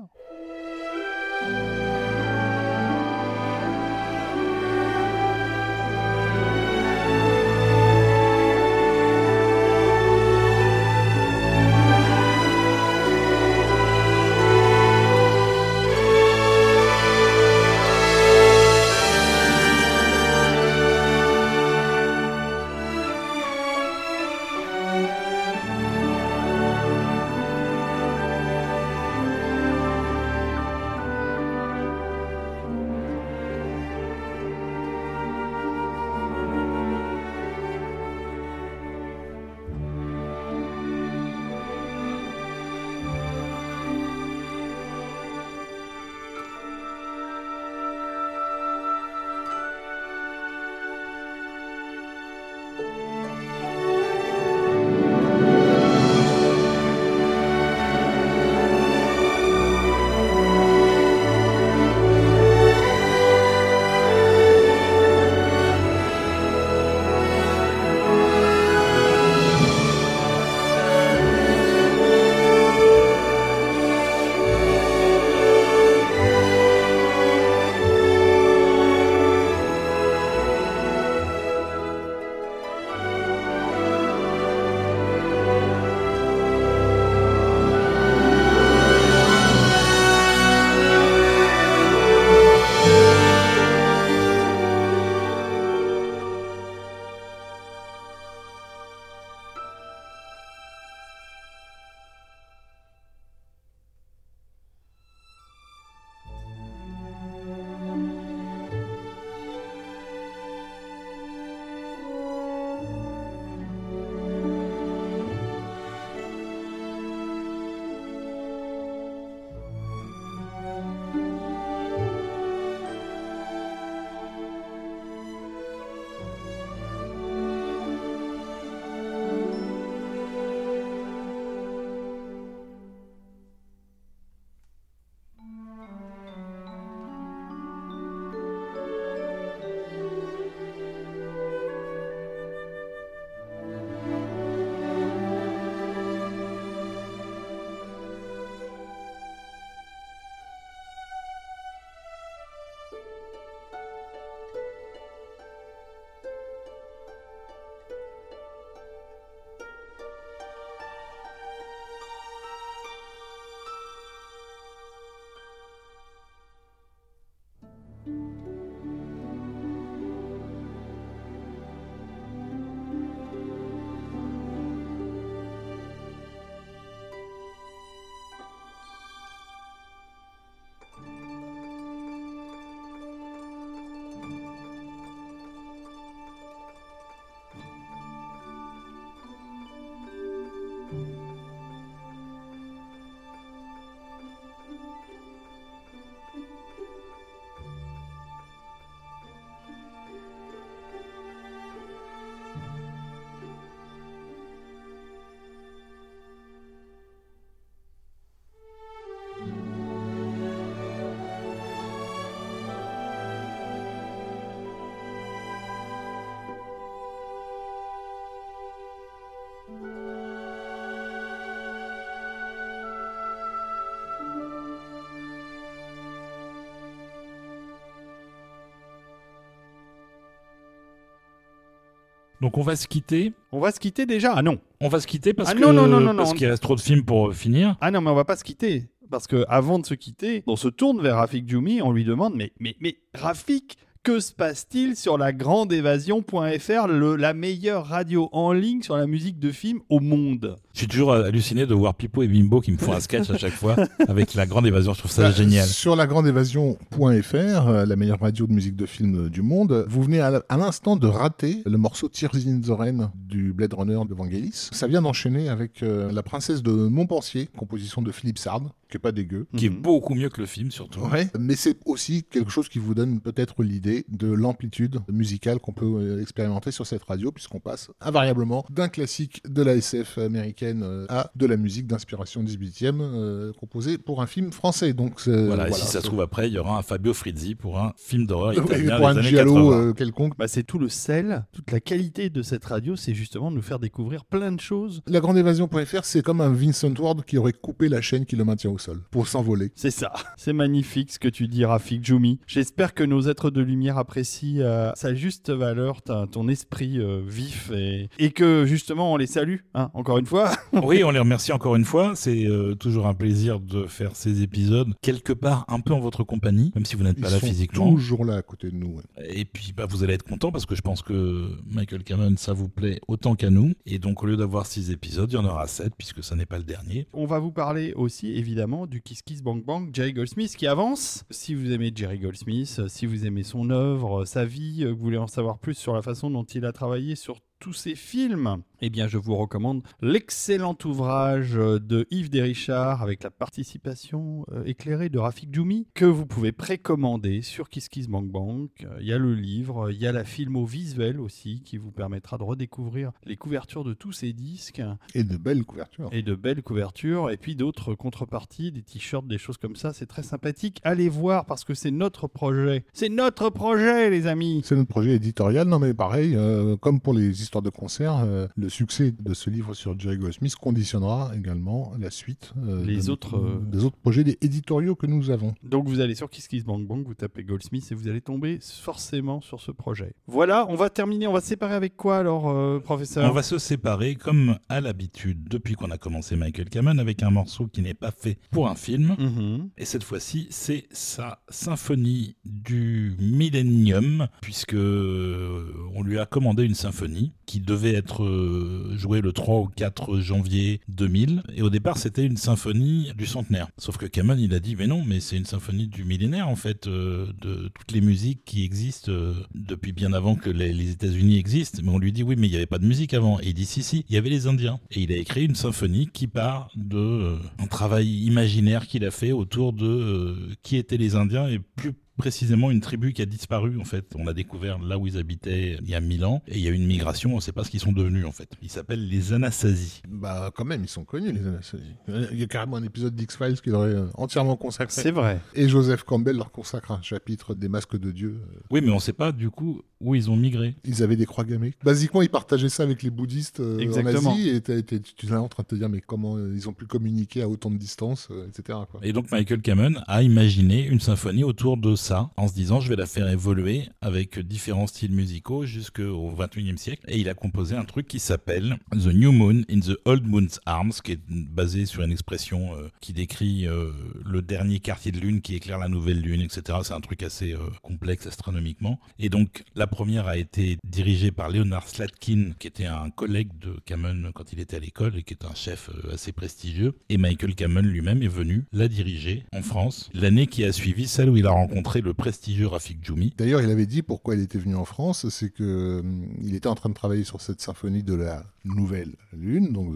Donc on va se quitter. On va se quitter déjà Ah non On va se quitter parce Ah que non, non, non, non, parce non. qu'il reste trop de films pour euh, finir. Ah non, mais on va pas se quitter. Parce que avant de se quitter, on se tourne vers Rafik Djoumi, on lui demande Mais, mais, mais Rafik, que se passe-t-il sur la grande évasion.fr, la meilleure radio en ligne sur la musique de film au monde? Je suis toujours halluciné de voir Pipo et Bimbo qui me font un sketch à chaque fois avec la grande évasion. Je trouve ça Bah, génial. Sur lagrandeévasion.fr, euh, la meilleure radio de musique de film euh, du monde, vous venez à, la- l'instant de rater le morceau Tears in the Rain du Blade Runner de Vangelis. Ça vient d'enchaîner avec euh, La princesse de Montpensier, composition de Philippe Sard, qui est pas dégueu. Qui est Mhm. beaucoup mieux que le film surtout. Ouais, mais c'est aussi quelque chose qui vous donne peut-être l'idée de l'amplitude musicale qu'on peut euh, expérimenter sur cette radio, puisqu'on passe invariablement d'un classique de la SF américaine euh, à de la musique d'inspiration 18e euh, composée pour un film français. Donc Voilà, et si ça se trouve après, il y aura un Fabio Frizzi pour un film d'horreur italien pour des un giallo 80. euh, quelconque. bah, C'est tout le sel, toute la qualité de cette radio, c'est justement de nous faire découvrir plein de choses. Lagrandeévasion.fr, c'est comme un Vincent Ward qui aurait coupé la chaîne qui le maintient au sol pour s'envoler. C'est ça. C'est magnifique ce que tu dis, Rafik Djoumi. J'espère que nos êtres de lumière apprécient euh, sa juste valeur, ton esprit euh, vif et, et que justement on les salue, hein, encore une fois. Oui, on les remercie encore une fois. C'est euh, toujours un plaisir de faire ces épisodes quelque part un peu en votre compagnie, même si vous n'êtes pas là sont physiquement. toujours là à côté de nous. ouais. Et puis bah, vous allez être content parce que je pense que Michael Cameron, ça vous plaît autant qu'à nous. Et donc au lieu d'avoir six épisodes, il y en aura sept puisque ça n'est pas le dernier. On va vous parler aussi évidemment du Kiss Kiss Bang Bang Jerry Goldsmith qui avance. Si vous aimez Jerry Goldsmith, si vous aimez son œuvre, sa vie, euh, vous voulez en savoir plus sur la façon dont il a travaillé sur tous ses films, eh bien je vous recommande l'excellent ouvrage de Yves Desrichard avec la participation euh, éclairée de Rafik Djoumi que vous pouvez précommander sur Kiss. Euh, Il y a le livre, il y a la filmo visuelle aussi qui vous permettra de redécouvrir les couvertures de tous ces disques Et de belles couvertures. et de belles couvertures et puis d'autres contreparties, des t-shirts, des choses comme ça. C'est très sympathique. Allez voir parce que c'est notre projet. C'est notre projet, les amis. C'est notre projet éditorial. Non, mais pareil, euh, comme pour les histoires de concert, euh, le succès de ce livre sur Jerry Goldsmith conditionnera également la suite euh, Les de- autres, euh, des autres projets des- éditoriaux que nous avons. Donc vous allez sur Kiss Kiss Bang Bang, vous tapez Goldsmith et vous allez tomber forcément sur ce projet. Voilà, on va terminer. On va se séparer avec quoi alors, euh, professeur? On va se séparer comme à l'habitude depuis qu'on a commencé Michael Cameron avec un morceau qui n'est pas fait pour un film. Mhm. Et cette fois-ci, c'est sa symphonie du millénium, puisque on lui a commandé une symphonie qui devait être euh, jouée le 3 ou 4 janvier 2000. Et au départ, c'était une symphonie du centenaire. Sauf que Cameron, il a dit, mais non, mais c'est une symphonie du millénaire, en fait, euh, de toutes les musiques qui existent euh, depuis bien avant que les, États-Unis existent. Mais on lui dit, oui, mais il n'y avait pas de musique avant. Et il dit, si, si, il y avait les Indiens. Et il a écrit une symphonie qui part de un travail imaginaire qu'il a fait autour de qui étaient les Indiens et plus précisément une tribu qui a disparu en fait. On a découvert là où ils habitaient il y a mille ans et il y a eu une migration, on ne sait pas ce qu'ils sont devenus en fait. Ils s'appellent les Anasazi. Bah, quand même, ils sont connus, les Anasazi. Il y a carrément un épisode d'X-Files qui leur est euh, entièrement consacré. C'est vrai. Et Joseph Campbell leur consacre un chapitre des masques de Dieu. Euh, Oui, mais on ne sait pas du coup où ils ont migré. Ils avaient des croix gammées. Basiquement, ils partageaient ça avec les bouddhistes euh, en Exactement. Asie. Et tu es là en train de te dire, mais comment ils ont pu communiquer à autant de distance, euh, etc. Quoi. Et donc Michael Cameron a imaginé une symphonie autour de en se disant je vais la faire évoluer avec différents styles musicaux jusqu'au 21e siècle. Et il a composé un truc qui s'appelle The New Moon in the Old Moon's Arms, qui est basé sur une expression euh, qui décrit euh, le dernier quartier de lune qui éclaire la nouvelle lune, etc. C'est un truc assez euh, complexe astronomiquement. Et donc la première a été dirigée par Leonard Slatkin, qui était un collègue de Cameron quand il était à l'école et qui est un chef assez prestigieux. Et Michael Cameron lui-même est venu la diriger en France l'année qui a suivi, celle où il a rencontré le prestigieux Rafik Djoumi. D'ailleurs, il avait dit pourquoi il était venu en France, c'est que hum, il était en train de travailler sur cette symphonie de la nouvelle lune, donc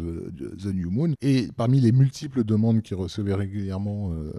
The, New Moon, et parmi les multiples demandes qu'il recevait régulièrement, euh,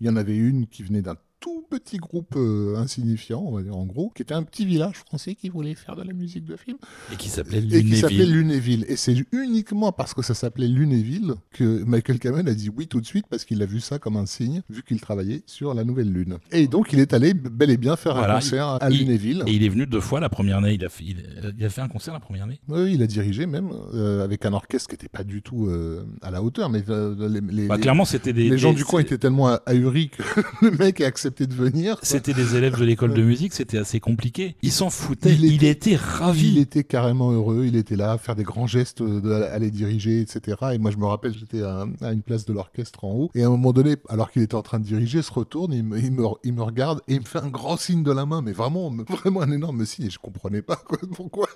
il y en avait une qui venait d'un tout petit groupe euh, insignifiant, on va dire en gros, qui était un petit village français qui voulait faire de la musique de film Et qui s'appelait et qui s'appelait Lunéville. Lunéville. Et c'est uniquement parce que ça s'appelait Lunéville que Michael Cameron a dit oui tout de suite parce qu'il a vu ça comme un signe, vu qu'il travaillait sur la nouvelle lune. Et donc il est allé bel et bien faire Voilà, un concert à il- Lunéville. Et il est venu deux fois la première année. Il a fait, il, il a fait un concert la première année. Oui, il a dirigé même euh, avec un orchestre qui n'était pas du tout euh, à la hauteur, mais les, les- Bah, clairement, c'était des. les gens des- du coin étaient tellement ahuris que le mec a accepté de venir. C'était des élèves de l'école de musique, c'était assez compliqué. Ils s'en foutaient, il, Il était, ravi. Il était carrément heureux, il était là à faire des grands gestes, de, à les diriger, etc. Et moi, je me rappelle, j'étais à, à une place de l'orchestre en haut, et à un moment donné, alors qu'il était en train de diriger, se retourne, il me, il, me, il me regarde et il me fait un grand signe de la main, mais vraiment, vraiment un énorme signe, et je comprenais pas quoi, pourquoi.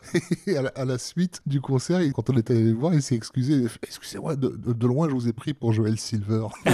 Et à la, à la suite du concert, il- quand on était allé le voir, il s'est excusé, il excusez-moi, de, de- de loin, je vous ai pris pour Joël Silver.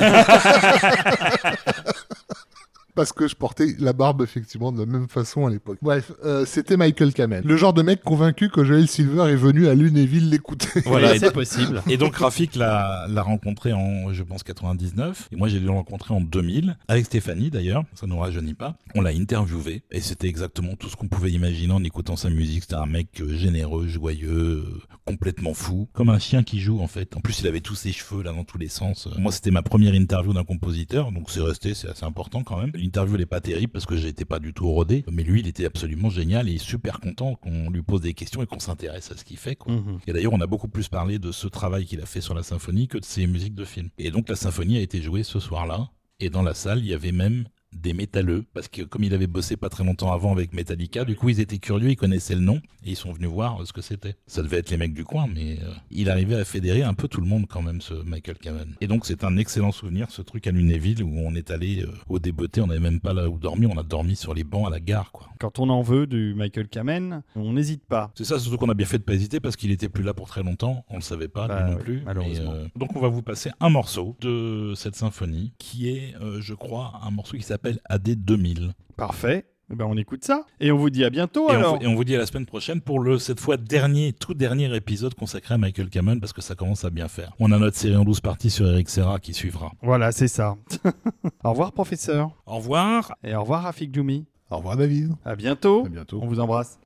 Parce que je portais la barbe effectivement de la même façon à l'époque. Bref, euh, c'était Michael Kamen. Le genre de mec convaincu que Joel Silver est venu à Lunéville l'écouter. Voilà, c'est possible. Et donc Rafik l'a l'a rencontré en, je pense, 99. Et moi, j'ai dû le rencontrer en 2000, avec Stéphanie d'ailleurs, ça nous rajeunit pas. On l'a interviewé, et c'était exactement tout ce qu'on pouvait imaginer en écoutant sa musique. C'était un mec euh, généreux, joyeux, euh, complètement fou, comme un chien qui joue en fait. En plus, il avait tous ses cheveux là dans tous les sens. Moi, c'était ma première interview d'un compositeur, donc c'est resté, c'est assez important quand même. L'interview, elle est pas terrible parce que j'étais pas du tout rodé, mais lui, il était absolument génial et super content qu'on lui pose des questions et qu'on s'intéresse à ce qu'il fait. Quoi. Mhm. Et d'ailleurs, on a beaucoup plus parlé de ce travail qu'il a fait sur la symphonie que de ses musiques de film. Et donc, la symphonie a été jouée ce soir-là. Et dans la salle, il y avait même des métalleux, parce que comme il avait bossé pas très longtemps avant avec Metallica, du coup ils étaient curieux, ils connaissaient le nom, et ils sont venus voir euh, ce que c'était. Ça devait être les mecs du coin, mais euh, il arrivait à fédérer un peu tout le monde quand même, ce Michael Kamen. Et donc c'est un excellent souvenir, ce truc à Lunéville, où on est allé euh, au débeauté, on n'avait même pas là où dormir, on a dormi sur les bancs à la gare, quoi. Quand on en veut du Michael Kamen, on n'hésite pas. C'est ça, surtout qu'on a bien fait de pas hésiter parce qu'il était plus là pour très longtemps. On le savait pas, Bah lui non oui, plus. malheureusement. Euh, donc on va vous passer un morceau de cette symphonie qui est, je crois, un morceau qui s'appelle AD 2000. Parfait. Eh ben, on écoute ça. Et on vous dit à bientôt Et on, alors. et on vous dit à la semaine prochaine pour le cette fois dernier, tout dernier épisode consacré à Michael Kamen parce que ça commence à bien faire. On a notre série en 12 parties sur Eric Serra qui suivra. Voilà, c'est ça. au revoir, professeur. Au revoir. Et au revoir, Rafik Djoumi. Au revoir David. À bientôt. À bientôt. On vous embrasse.